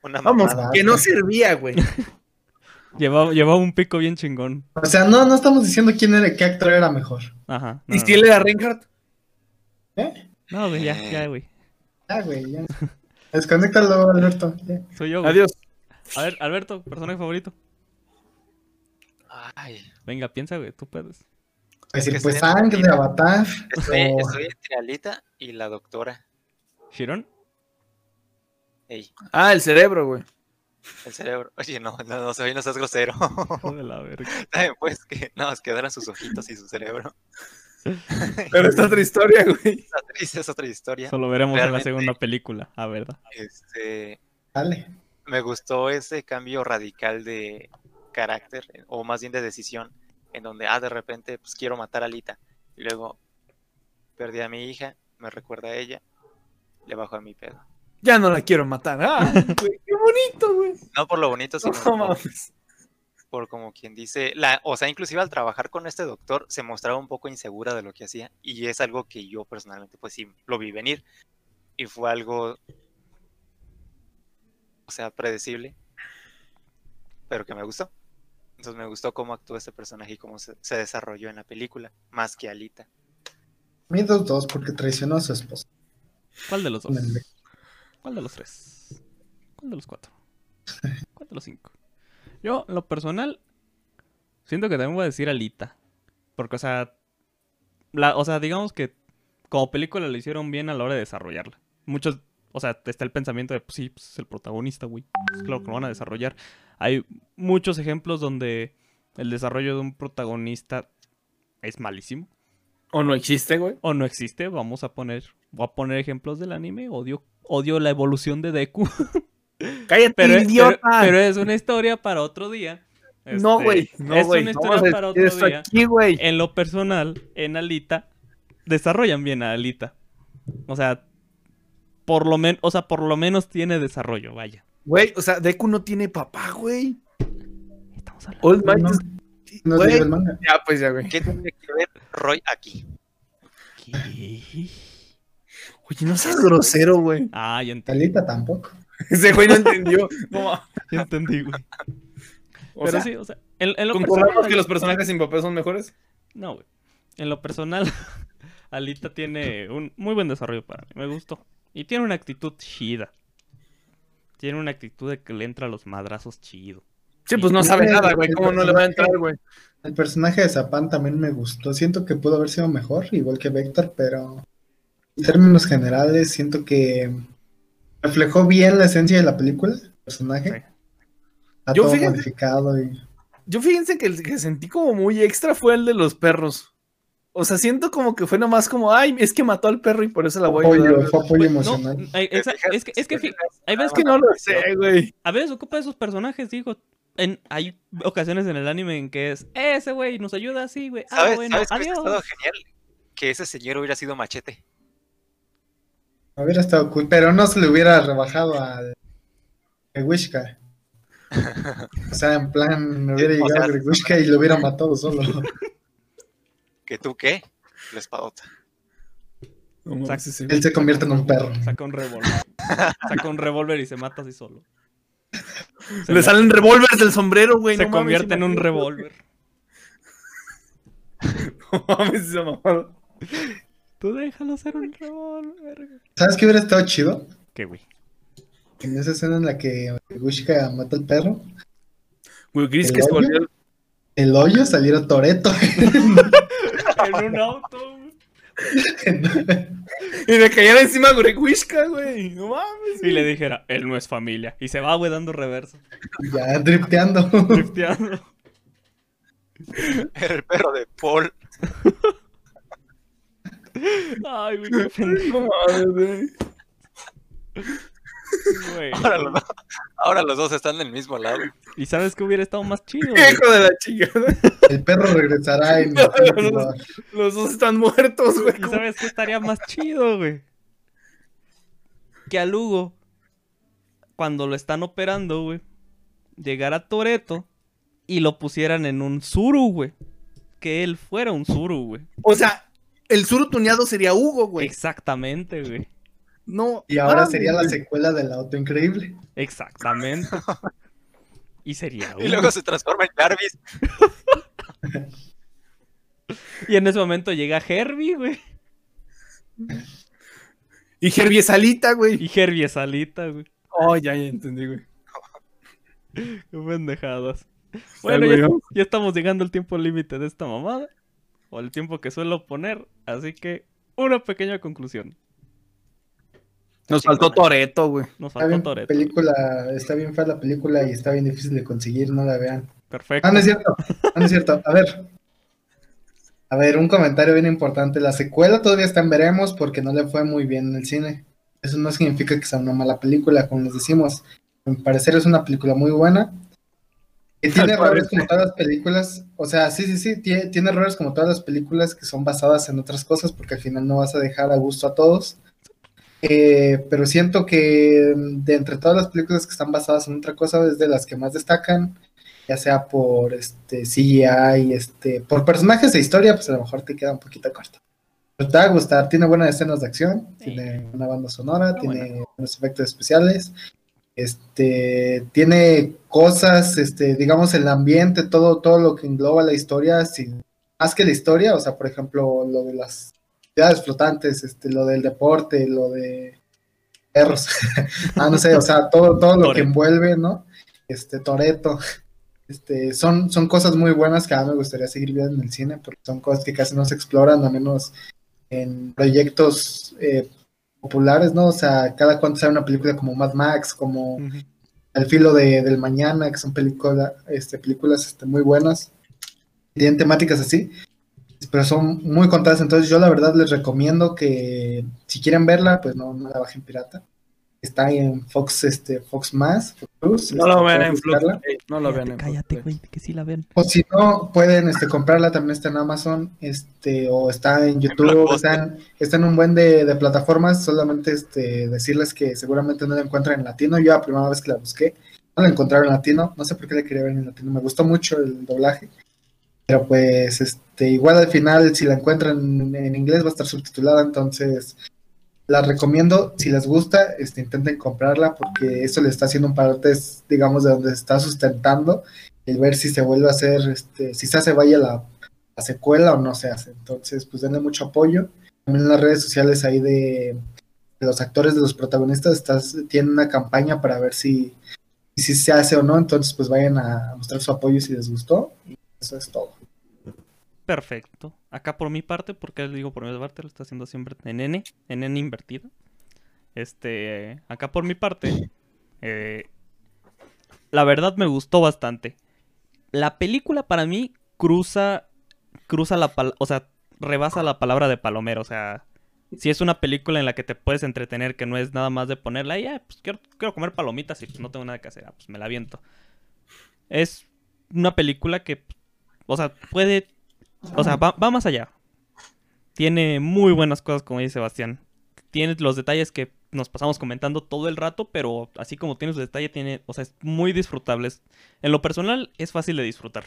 Una Vamos, mamada. que no servía, güey. Llevaba, llevaba un pico bien chingón. O sea, no, no estamos diciendo quién era, qué actor era mejor. Ajá. no, ¿Y no, si él era Reinhardt? ¿Eh? No, güey, ya, ya, güey. Ya, güey, ya. Desconéctalo, Alberto. ya. Soy yo, güey. Adiós. A ver, Alberto, personaje favorito. Ay, Venga, piensa, güey, tú puedes. Pues, que pues Ang de Avatar. estoy, o- estoy entre Alita y la doctora. Ey, Ah, el cerebro, güey. el cerebro. Oye, no, no, no, soy, no seas grosero. De la verga. Pues que no, es quedaran sus ojitos y su cerebro. Pero esta otra historia, güey. Esa triste es otra historia. Eso lo veremos en la segunda película, a verdad. Este, Dale. me gustó ese cambio radical de carácter, o más bien de decisión, en donde, ah, de repente, pues quiero matar a Alita. Y luego, perdí a mi hija, me recuerda a ella, le bajo a mi pedo. Ya no la quiero matar. Ah, qué bonito, güey. No por lo bonito, sino No por, como quien dice, la, o sea, inclusive al trabajar con este doctor se mostraba un poco insegura de lo que hacía y es algo que yo personalmente pues sí lo vi venir y fue algo, o sea, predecible, pero que me gustó. Entonces me gustó cómo actuó este personaje y cómo se, se desarrolló en la película, más que Alita. Mi dos, dos, porque traicionó a su esposa. ¿Cuál de los dos? ¿Cuál de los tres? ¿Cuál de los cuatro? ¿Cuál de los cinco? Yo, en lo personal, siento que también voy a decir Alita. Porque, o sea, la, o sea, digamos que como película lo hicieron bien a la hora de desarrollarla. Muchos, o sea, está el pensamiento de, pues sí, pues es el protagonista, güey. Pues claro que lo van a desarrollar. Hay muchos ejemplos donde el desarrollo de un protagonista es malísimo. O no existe, güey. O no existe, vamos a poner, voy a poner ejemplos del anime. Odio, odio la evolución de Deku. Cállate, Pero, idiota. pero- pero es una historia para otro día. No, Este, güey. No, es una historia para otro esto día. aquí. En lo personal, en Alita, desarrollan bien a Alita. O sea, por lo menos, o sea, por lo menos tiene desarrollo, vaya. Güey, o sea, Deku no tiene papá, güey. Estamos hablando. All Might No, is- No el manga. Ya, pues ya, güey. ¿Qué tiene que ver Roy aquí? ¿Qué? Oye, no seas grosero, güey. Ah, ya entendí, Talita tampoco. Ese güey no entendió. No, ya entendí, güey. o Pero sea, sí, o sea, en, en lo ¿concordamos personal. que los personajes sin papá son mejores? No, güey. En lo personal, Alita tiene un muy buen desarrollo para mí. Me gustó. Y tiene una actitud chida. Tiene una actitud de que le entra a los madrazos chido. Sí, pues no sabe nada, güey. ¿Cómo no le va a entrar, güey? El personaje de Zapan también me gustó. Siento que pudo haber sido mejor, igual que Vector, pero en términos generales siento que reflejó bien la esencia de la película, el personaje. Sí. Está Yo todo modificado y Yo fíjense que el que sentí como muy extra fue el de los perros. O sea, siento como que fue nomás como, ay, es que mató al perro y por eso la voy a apoyo, ayudar. fue apoyo Güey, no, emocional. exa- es que, es que hay Es veces que no lo sé, güey. a veces ocupa esos personajes, digo. En, hay ocasiones en el anime en que es, "Eh, ese güey nos ayuda así, güey. Ah, ¿Sabes, bueno, ¿sabes qué hubiera estado adiós. genial? Que ese señor hubiera sido machete. Hubiera estado cool, pero no se le hubiera rebajado al Grewishka. O sea, en plan, me hubiera O llegado sea, a Grewishka y lo hubiera matado solo. ¿Que tú qué? La espadota. No. Él se convierte en un perro. Saca un revólver. Saca un revólver y se mata así solo. Se, Le me- salen revólveres del sombrero, güey. se no mames, convierte en un revólver. No mames, esa mamada. Tú déjalo ser un revólver. güey. ¿Sabes qué hubiera estado chido? ¿Qué, güey? En esa escena en la que Grewishka mata al perro, Güey, Gris ¿El que se hoyo? volvió. el hoyo saliera Toreto. En un auto, güey. Y le cayera encima a Grewishka, güey. No mames. Y le dijera, él no es familia. Y se va, güey, dando reversa. ya drifteando. Drifteando. El perro de Paul. Ay, güey, qué pendejo, No mames, güey. Güey. Ahora los, dos- ahora los dos están del mismo lado. ¿Y sabes qué hubiera estado más chido? güey? Hijo de la chingada. El perro regresará en War. Los dos están muertos, güey. ¿Y sabes qué estaría más chido, güey? Que a Lugo, cuando lo están operando, güey, llegara Toreto y lo pusieran en un Zuru, güey. Que él fuera un Zuru, güey. O sea, el suru tuneado sería Hugo, güey. Exactamente, güey. No. Y ahora sería la secuela del auto increíble. Exactamente. Y sería Y uno. luego se transforma en Jarvis. Y en ese momento llega Herbie, güey. Y Herbie es alita, güey. Y Herbie es alita, güey. Oh, ya, ya entendí, güey. Qué pendejadas. Bueno, ya, ya estamos llegando al tiempo límite de esta mamada. O el tiempo que suelo poner. Así que, una pequeña conclusión. Nos faltó Toreto, güey. Nos faltó Toreto. película, está bien fea la película y está bien difícil de conseguir, no la vean. Perfecto. Ah, no es cierto, no es cierto. A ver. A ver, un comentario bien importante. La secuela todavía está en veremos porque no le fue muy bien en el cine. Eso no significa que sea una mala película, como les decimos. A mi parecer es una película muy buena. Que tiene errores como todas las películas. O sea, sí, sí, sí, tiene, tiene errores como todas las películas que son basadas en otras cosas porque al final no vas a dejar a gusto a todos. Eh, pero siento que de entre todas las películas que están basadas en otra cosa es de las que más destacan ya sea por este CGI, este, por personajes de historia, pues a lo mejor te queda un poquito corto. Pero te va a gustar, tiene buenas escenas de acción, Sí. tiene una banda sonora, tiene buenos efectos especiales, este, tiene cosas, este, digamos el ambiente, todo, todo lo que engloba la historia, sin, más que la historia, o sea, por ejemplo, lo de las ciudades flotantes, este, lo del deporte, lo de perros, ah, no sé, o sea, todo, todo lo que envuelve, ¿no? Este, Toreto. Este, son, son cosas muy buenas que a mí me gustaría seguir viendo en el cine, porque son cosas que casi no se exploran, a menos en proyectos eh, populares, ¿no? O sea, cada cuanto sale una película como Mad Max, como. El filo de, del mañana, que son película, este, películas este, muy buenas, tienen temáticas así, pero son muy contadas, entonces yo la verdad les recomiendo que si quieren verla, pues no, no la bajen pirata. Está en Fox, este, Fox Más, Fox Plus, No este, lo vean pueden en Flux. eh, No lo vean Cállate, en cállate, Flux. güey, que sí la ven. O si no, pueden este, comprarla, también está en Amazon, este, o está en YouTube, Blockbuster. está en, está en un buen de, de plataformas, solamente este, decirles que seguramente no la encuentran en latino, yo la primera vez que la busqué, no la encontraron en latino, no sé por qué la quería ver en latino, me gustó mucho el doblaje, pero pues este, igual al final si la encuentran en, inglés va a estar subtitulada, entonces la recomiendo, si les gusta, este, intenten comprarla porque eso le está haciendo un parotes, digamos, de donde se está sustentando el ver si se vuelve a hacer, este, si se hace vaya la, la secuela o no se hace. Entonces, pues denle mucho apoyo. También en las redes sociales ahí de, de los actores, de los protagonistas, estás, tienen una campaña para ver si, si se hace o no. Entonces, pues vayan a mostrar su apoyo si les gustó. Y eso es todo. Perfecto. Acá por mi parte, porque les digo por mi parte, lo está haciendo siempre en N, en N invertida. Este, acá por mi parte, eh, la verdad me gustó bastante. La película para mí cruza, cruza la, o sea, rebasa la palabra de palomero, o sea, si es una película en la que te puedes entretener, que no es nada más de ponerla, y "Ah, pues quiero, quiero comer palomitas y pues no tengo nada que hacer, ah, pues me la aviento. Es una película que, o sea, puede o sea, va, va más allá. Tiene muy buenas cosas, como dice Sebastián. Tiene los detalles que nos pasamos comentando todo el rato, pero así como tiene su detalle, tiene, o sea, es muy disfrutable. Es- En lo personal, es fácil de disfrutar.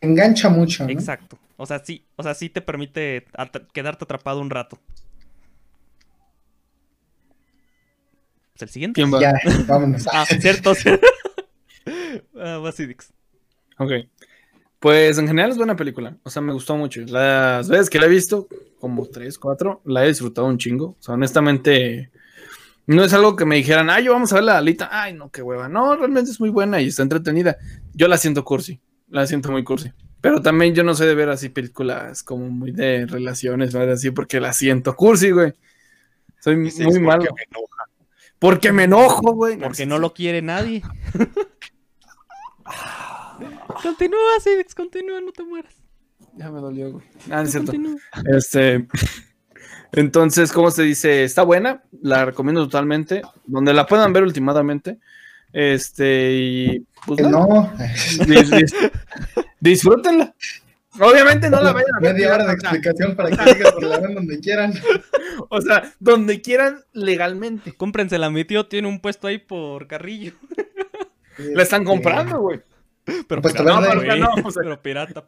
Engancha mucho, ¿no? Exacto. O sea, sí, o sea, sí te permite quedarte atrapado un rato. Pues el siguiente. ¿Quién va? Ya, vámonos. Ah, cierto, cierto. Ah, Basidix. Ok. Pues en general es buena película. O sea, me gustó mucho. Las veces que la he visto, como tres, cuatro, la he disfrutado un chingo. O sea, honestamente, no es algo que me dijeran, ay, yo vamos a ver la Alita. Ay, no, qué hueva. No, realmente es muy buena y está entretenida. Yo la siento cursi. La siento muy cursi. Pero también yo no sé de ver así películas como muy de relaciones, ¿no? Así porque la siento cursi, güey. Soy muy "¿Por qué malo. me enoja?". Porque me enojo, güey. Porque no lo quiere nadie. continúa, Sidix, continúa, no te mueras. Ya me dolió, güey. Ah, no es cierto. Continúa. Este, entonces, ¿cómo se dice? Está buena, la recomiendo totalmente, donde la puedan ver últimamente. Este, y pues Que nada, no, dis- dis- disfrútenla. Obviamente no la vayan a ver. media hora de explicación para que la ven donde quieran. O sea, donde quieran legalmente. Cómprensela, mi tío tiene un puesto ahí por Carrillo. La están comprando, güey. Pero Puesto pirata, verde. güey. No, o sea, Pero pirata,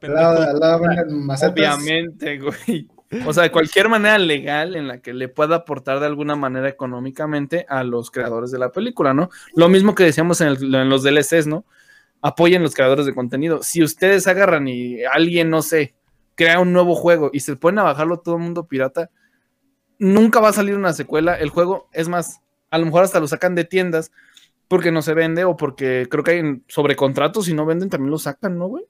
macetas. Obviamente, güey. O sea, de cualquier manera legal en la que le pueda aportar de alguna manera económicamente a los creadores de la película, ¿no? Lo mismo que decíamos en, el- en los DLCs, ¿no? Apoyen los creadores de contenido. Si ustedes agarran y alguien, no sé, crea un nuevo juego y se ponen a bajarlo todo el mundo pirata, nunca va a salir una secuela. El juego, es más, a lo mejor hasta lo sacan de tiendas porque no se vende o porque creo que hay en- sobre contratos y no venden, también lo sacan, ¿no, güey?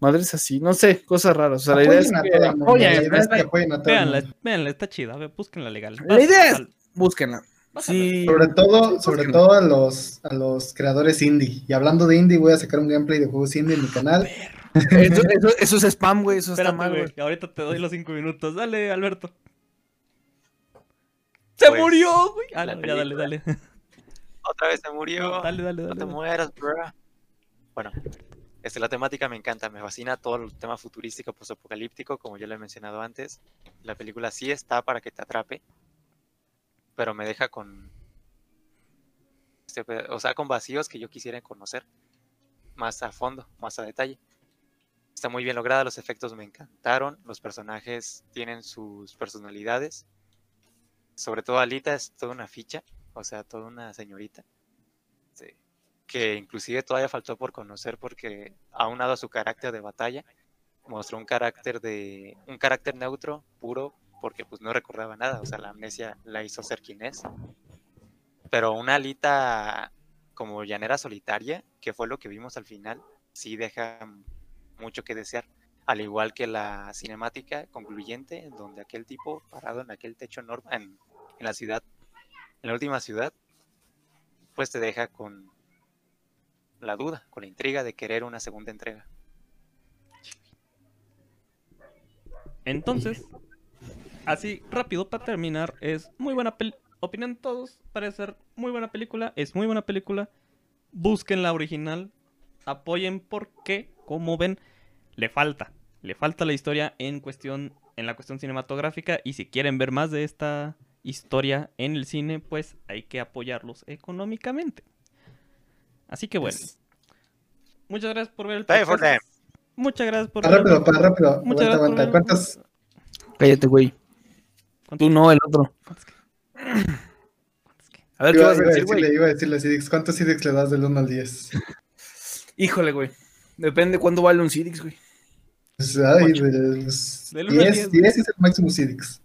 Madres así, no sé, cosas raras. O sea, la idea es que apoyen, la idea es que está- apoyen a mundo. véanla, está chida, ve, búsquenla legal. La idea es, búsquenla. Sí, Sobre todo, Sí, sobre todo a los, a los creadores indie. Y hablando de indie, voy a sacar un gameplay de juegos indie en mi canal. Eso, eso- eso es spam, güey, eso está Espérate, mal, güey. Ahorita te doy los cinco minutos. Dale, Alberto. ¡Se Pues, murió, güey! Ah, no, ya dale, dale. Otra vez se murió. Dale, dale, No dale. te dale. mueras, bro. Bueno, este, la temática me encanta, me fascina todo el tema futurístico, postapocalíptico, como ya lo he mencionado antes. La película sí está para que te atrape, pero me deja con, este, o sea, con vacíos que yo quisiera conocer más a fondo, más a detalle. Está muy bien lograda, los efectos me encantaron, los personajes tienen sus personalidades. Sobre todo Alita es toda una ficha, o sea, toda una señorita. Que inclusive todavía faltó por conocer porque aunado a su carácter de batalla, mostró un carácter de un carácter neutro, puro, porque pues no recordaba nada, o sea, la amnesia la hizo ser quien es. Pero una Alita como llanera solitaria, que fue lo que vimos al final, sí deja mucho que desear. Al igual que la cinemática concluyente, donde aquel tipo parado en aquel techo enorme, en, en la ciudad, en la última ciudad, pues te deja con la duda, con la intriga de querer una segunda entrega. Entonces, así rápido para terminar, es muy buena opinión todos, parece ser muy buena película, es muy buena película. Busquen la original, apoyen porque, como ven, le falta, le falta la historia en cuestión, en la cuestión cinematográfica y si quieren ver más de esta historia en el cine, pues hay que apoyarlos económicamente. Así que bueno. Muchas gracias por ver el podcast. them. Muchas gracias por Pa' ver- rápido, pa' rápido. Muchas Aguanta, gracias por aguanta. ver- ¿Cuántos? Cállate, güey. ¿Cuántos- Tú no, el otro. cuántos qué? ¿Cuántos qué? A ver, ¿qué Iba, vas a iba a decir, güey? iba a decirle ¿cuántos Sidix le das del 1 al 10? Híjole, güey. Depende cuánto vale un Sidix, güey. Pues, ay, Del uno al 10, diez, 10 es el máximo Sidix.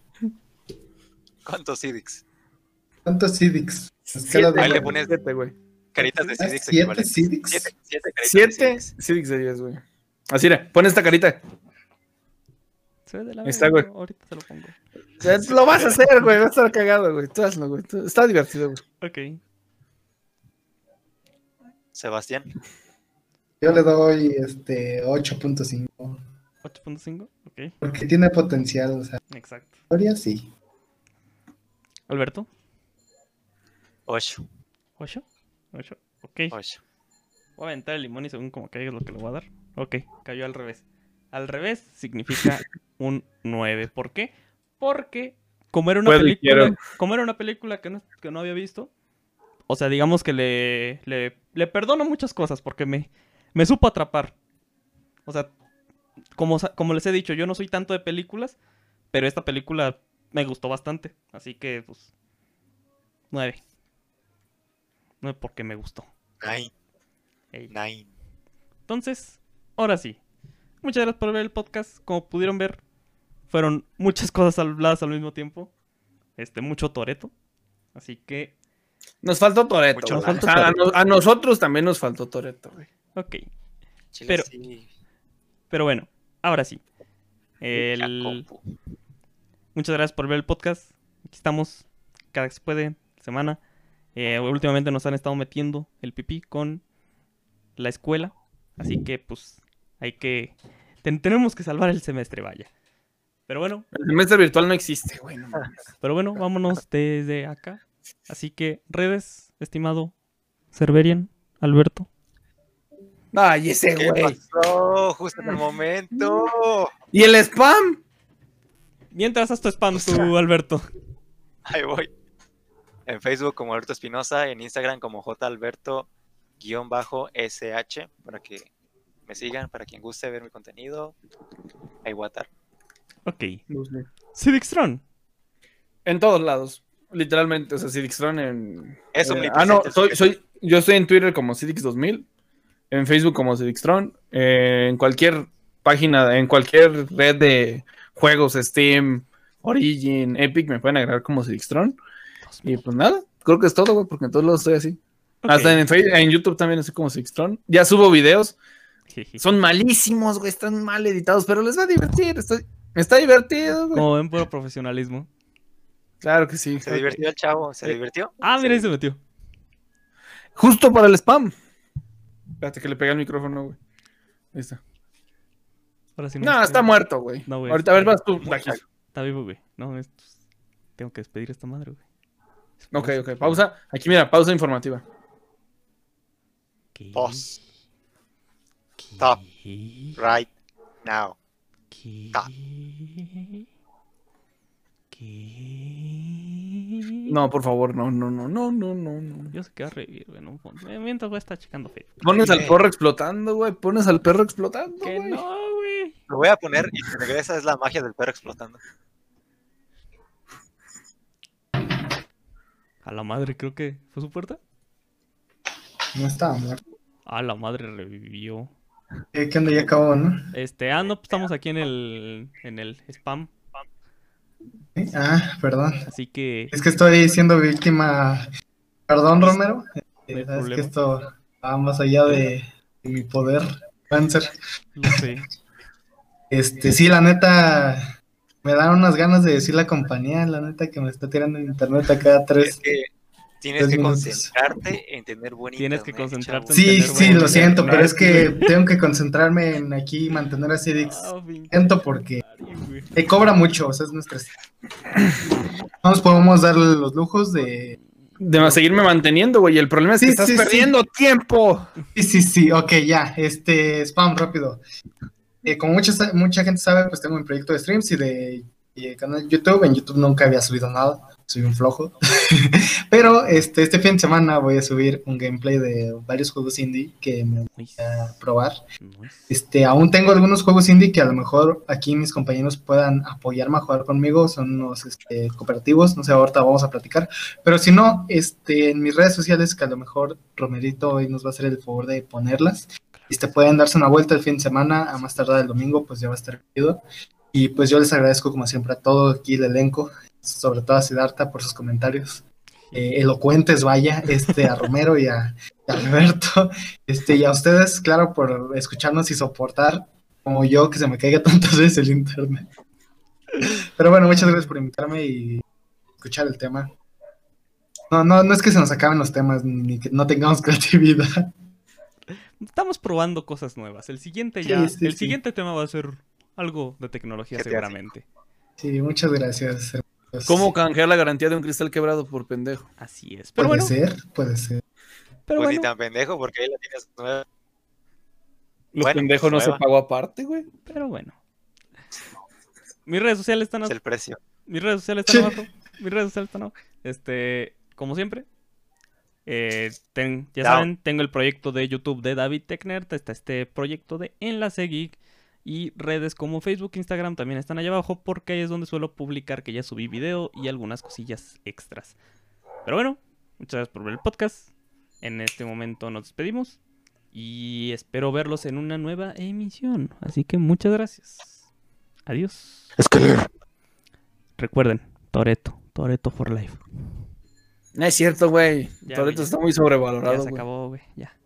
¿Cuántos Cidix? ¿Cuántos Sidix? Escala de- Ahí le pones- Siete, güey. Caritas de ¿Ah, Cidix siete equivalentes. Cidix? Siete, siete caritas de Siete Cidix. Sidix de 10, güey. Así era, pon esta carita. Se ve de la Ahí está, güey. Ahorita se lo pongo. Lo vas a hacer, güey. Va a estar cagado, güey. Tú hazlo, güey. Tú- Está divertido, güey. Ok. Sebastián. Yo le doy este 8.5. 8.5. Ok. Porque tiene potencial, o sea, Exacto. historia sí. Alberto. Ocho. 8. 8. Ok. Ocho. Voy a aventar el limón y según como caiga es lo que le voy a dar. Ok, cayó al revés. Al revés significa un 9. ¿Por qué? Porque como era una Puedo y película, como era una película que no, que no había visto, o sea, digamos que le, le, le perdono muchas cosas porque me, me supo atrapar. O sea, como, como les he dicho, yo no soy tanto de películas, pero esta película me gustó bastante. Así que, pues, 9. 9 porque me gustó. Nine. Ey. Nine. Entonces, ahora sí. Muchas gracias por ver el podcast. Como pudieron ver, fueron muchas cosas habladas al mismo tiempo. Este, mucho Toreto. Así que, Nos faltó Toreto. Nos faltó a, no- a nosotros también nos faltó Toreto, güey. ok. Chile, Pero- sí. Pero bueno, ahora sí. La El... Muchas gracias por ver el podcast. Aquí estamos cada que se puede, semana. Eh, últimamente nos han estado metiendo el pipí con la escuela. Así que, pues, hay que... ten- tenemos que salvar el semestre, vaya. Pero bueno, El semestre virtual no existe, güey. no. Pero bueno, vámonos desde acá. Así que, redes, estimado Cerberian, Alberto. Ay, ese ¿Qué güey. pasó? Justo en el momento. ¿Y el spam? Mientras haz tu spam tú, Alberto. Ahí voy. En Facebook como Alberto Espinosa, en Instagram como Jalberto-SH, para que me sigan, para quien guste ver mi contenido. Ahí voy a estar. Ok. Cidixtron. En todos lados. Literalmente, o sea, Cidixtron en. Es eh, ah, no, soy, soy, yo estoy en Twitter como Cidix2000, en Facebook como Cidixtron, eh, en cualquier página, en cualquier red de juegos, Steam, Origin, Epic, me pueden agregar como Cidixtron. Y pues nada, creo que es todo, güey, porque en todos lados estoy así. Hasta en, en YouTube también estoy como Cidixtron. Ya subo videos, son malísimos, güey, están mal editados, pero les va a divertir, está, está divertido, güey. Como ven puro profesionalismo. Claro que sí. Se divirtió el chavo, se Eh, divirtió. Ah, mira, ahí se metió. Justo para el spam. Espérate que le pegué el micrófono, güey. Ahí está. Ahora sí No, está muerto, güey. No, güey, Ahorita, a ver, está- vas tú. Está vivo, güey. No, es- tengo que despedir a esta madre, güey. Ok, ok, pausa. Aquí, mira, pausa informativa. ¿Qué? Pause. ¿Qué? Stop. Right now. ¿Qué? Stop. ¿Qué? No, por favor, no, no, no, no, no, no, no. Yo sé que va a revivir, güey. No, Eh, mientras voy a estar checando Facebook. Pones al perro explotando, güey. Pones al perro explotando, Que güey. no, güey. Lo voy a poner y si regresa es la magia del perro explotando. A la madre, creo que fue su puerta. No estaba muerto. A la madre revivió. Eh, ¿Qué onda? Ya acabó, ¿no? Este, ah, no, pues estamos aquí en el, en el spam. Ah, perdón. Así que, Es que estoy siendo víctima. Perdón, Romero. No Eh, es que esto va más allá de, de mi poder. Cáncer. lo sé. Este, sí, la neta. Me dan unas ganas de decir la compañía, la neta que me está tirando en internet a cada Es tres. que Tienes que concentrarte en tener buen Tienes que concentrarte chavo. en Sí, sí, lo siento, pero es que tengo que concentrarme en aquí mantener Ah, pinche Siento porque te cobra mucho, o sea, es nuestra. No nos podemos dar los lujos de. De seguirme manteniendo, güey. El problema es que estás sí, sí. perdiendo tiempo. Sí, sí, sí, ok, ya, este, spam rápido. Eh, como mucha, mucha gente sabe, pues tengo un proyecto de streams y de, y de canal de YouTube. En YouTube nunca había subido nada, soy un flojo. Pero este, este fin de semana voy a subir un gameplay de varios juegos indie que me voy a probar. Este, aún tengo algunos juegos indie que a lo mejor aquí mis compañeros puedan apoyarme a jugar conmigo, son unos este, cooperativos, no sé, ahorita vamos a platicar, pero si no, este, en mis redes sociales, que a lo mejor Romerito hoy nos va a hacer el favor de ponerlas, este, pueden darse una vuelta el fin de semana, a más tardar el domingo, pues ya va a estar chido, y pues yo les agradezco como siempre a todo aquí el elenco, sobre todo a Siddhartha por sus comentarios. eh, elocuentes, vaya, este, a Romero y a, y a Alberto, este, y a ustedes, claro, por escucharnos y soportar, como yo, que se me caiga tantas veces el internet. Pero bueno, muchas gracias por invitarme y escuchar el tema. No, no, no es que se nos acaben los temas ni que no tengamos creatividad. Estamos probando cosas nuevas. El siguiente ya, sí, el sí. siguiente tema va a ser algo de tecnología seguramente. Sí, muchas gracias. Hermanos. ¿Cómo canjear la garantía de un cristal quebrado por pendejo? Así es. Pero Puede bueno, ser, puede ser. pero Pues ni bueno, tan pendejo, porque ahí la tienes nueva. Los Bueno, pendejos no se pagó aparte, güey. pero bueno. Mis redes sociales están Es el precio. Mis redes sociales están abajo. Mis redes sociales están abajo. Este, como siempre. eh, ten- ya saben, tengo el proyecto de YouTube de David Technert. Está este proyecto de Enlace Geek. Y redes como Facebook, Instagram también están allá abajo. Porque ahí es donde suelo publicar que ya subí video y algunas cosillas extras. Pero bueno, muchas gracias por ver el podcast. En este momento nos despedimos. Y espero verlos en una nueva emisión. Así que muchas gracias. Adiós. Recuerden, Toreto, Toreto for life. No es cierto, güey. Ya, Toreto está muy Ya sobrevalorado. se güey. acabó, güey. Ya.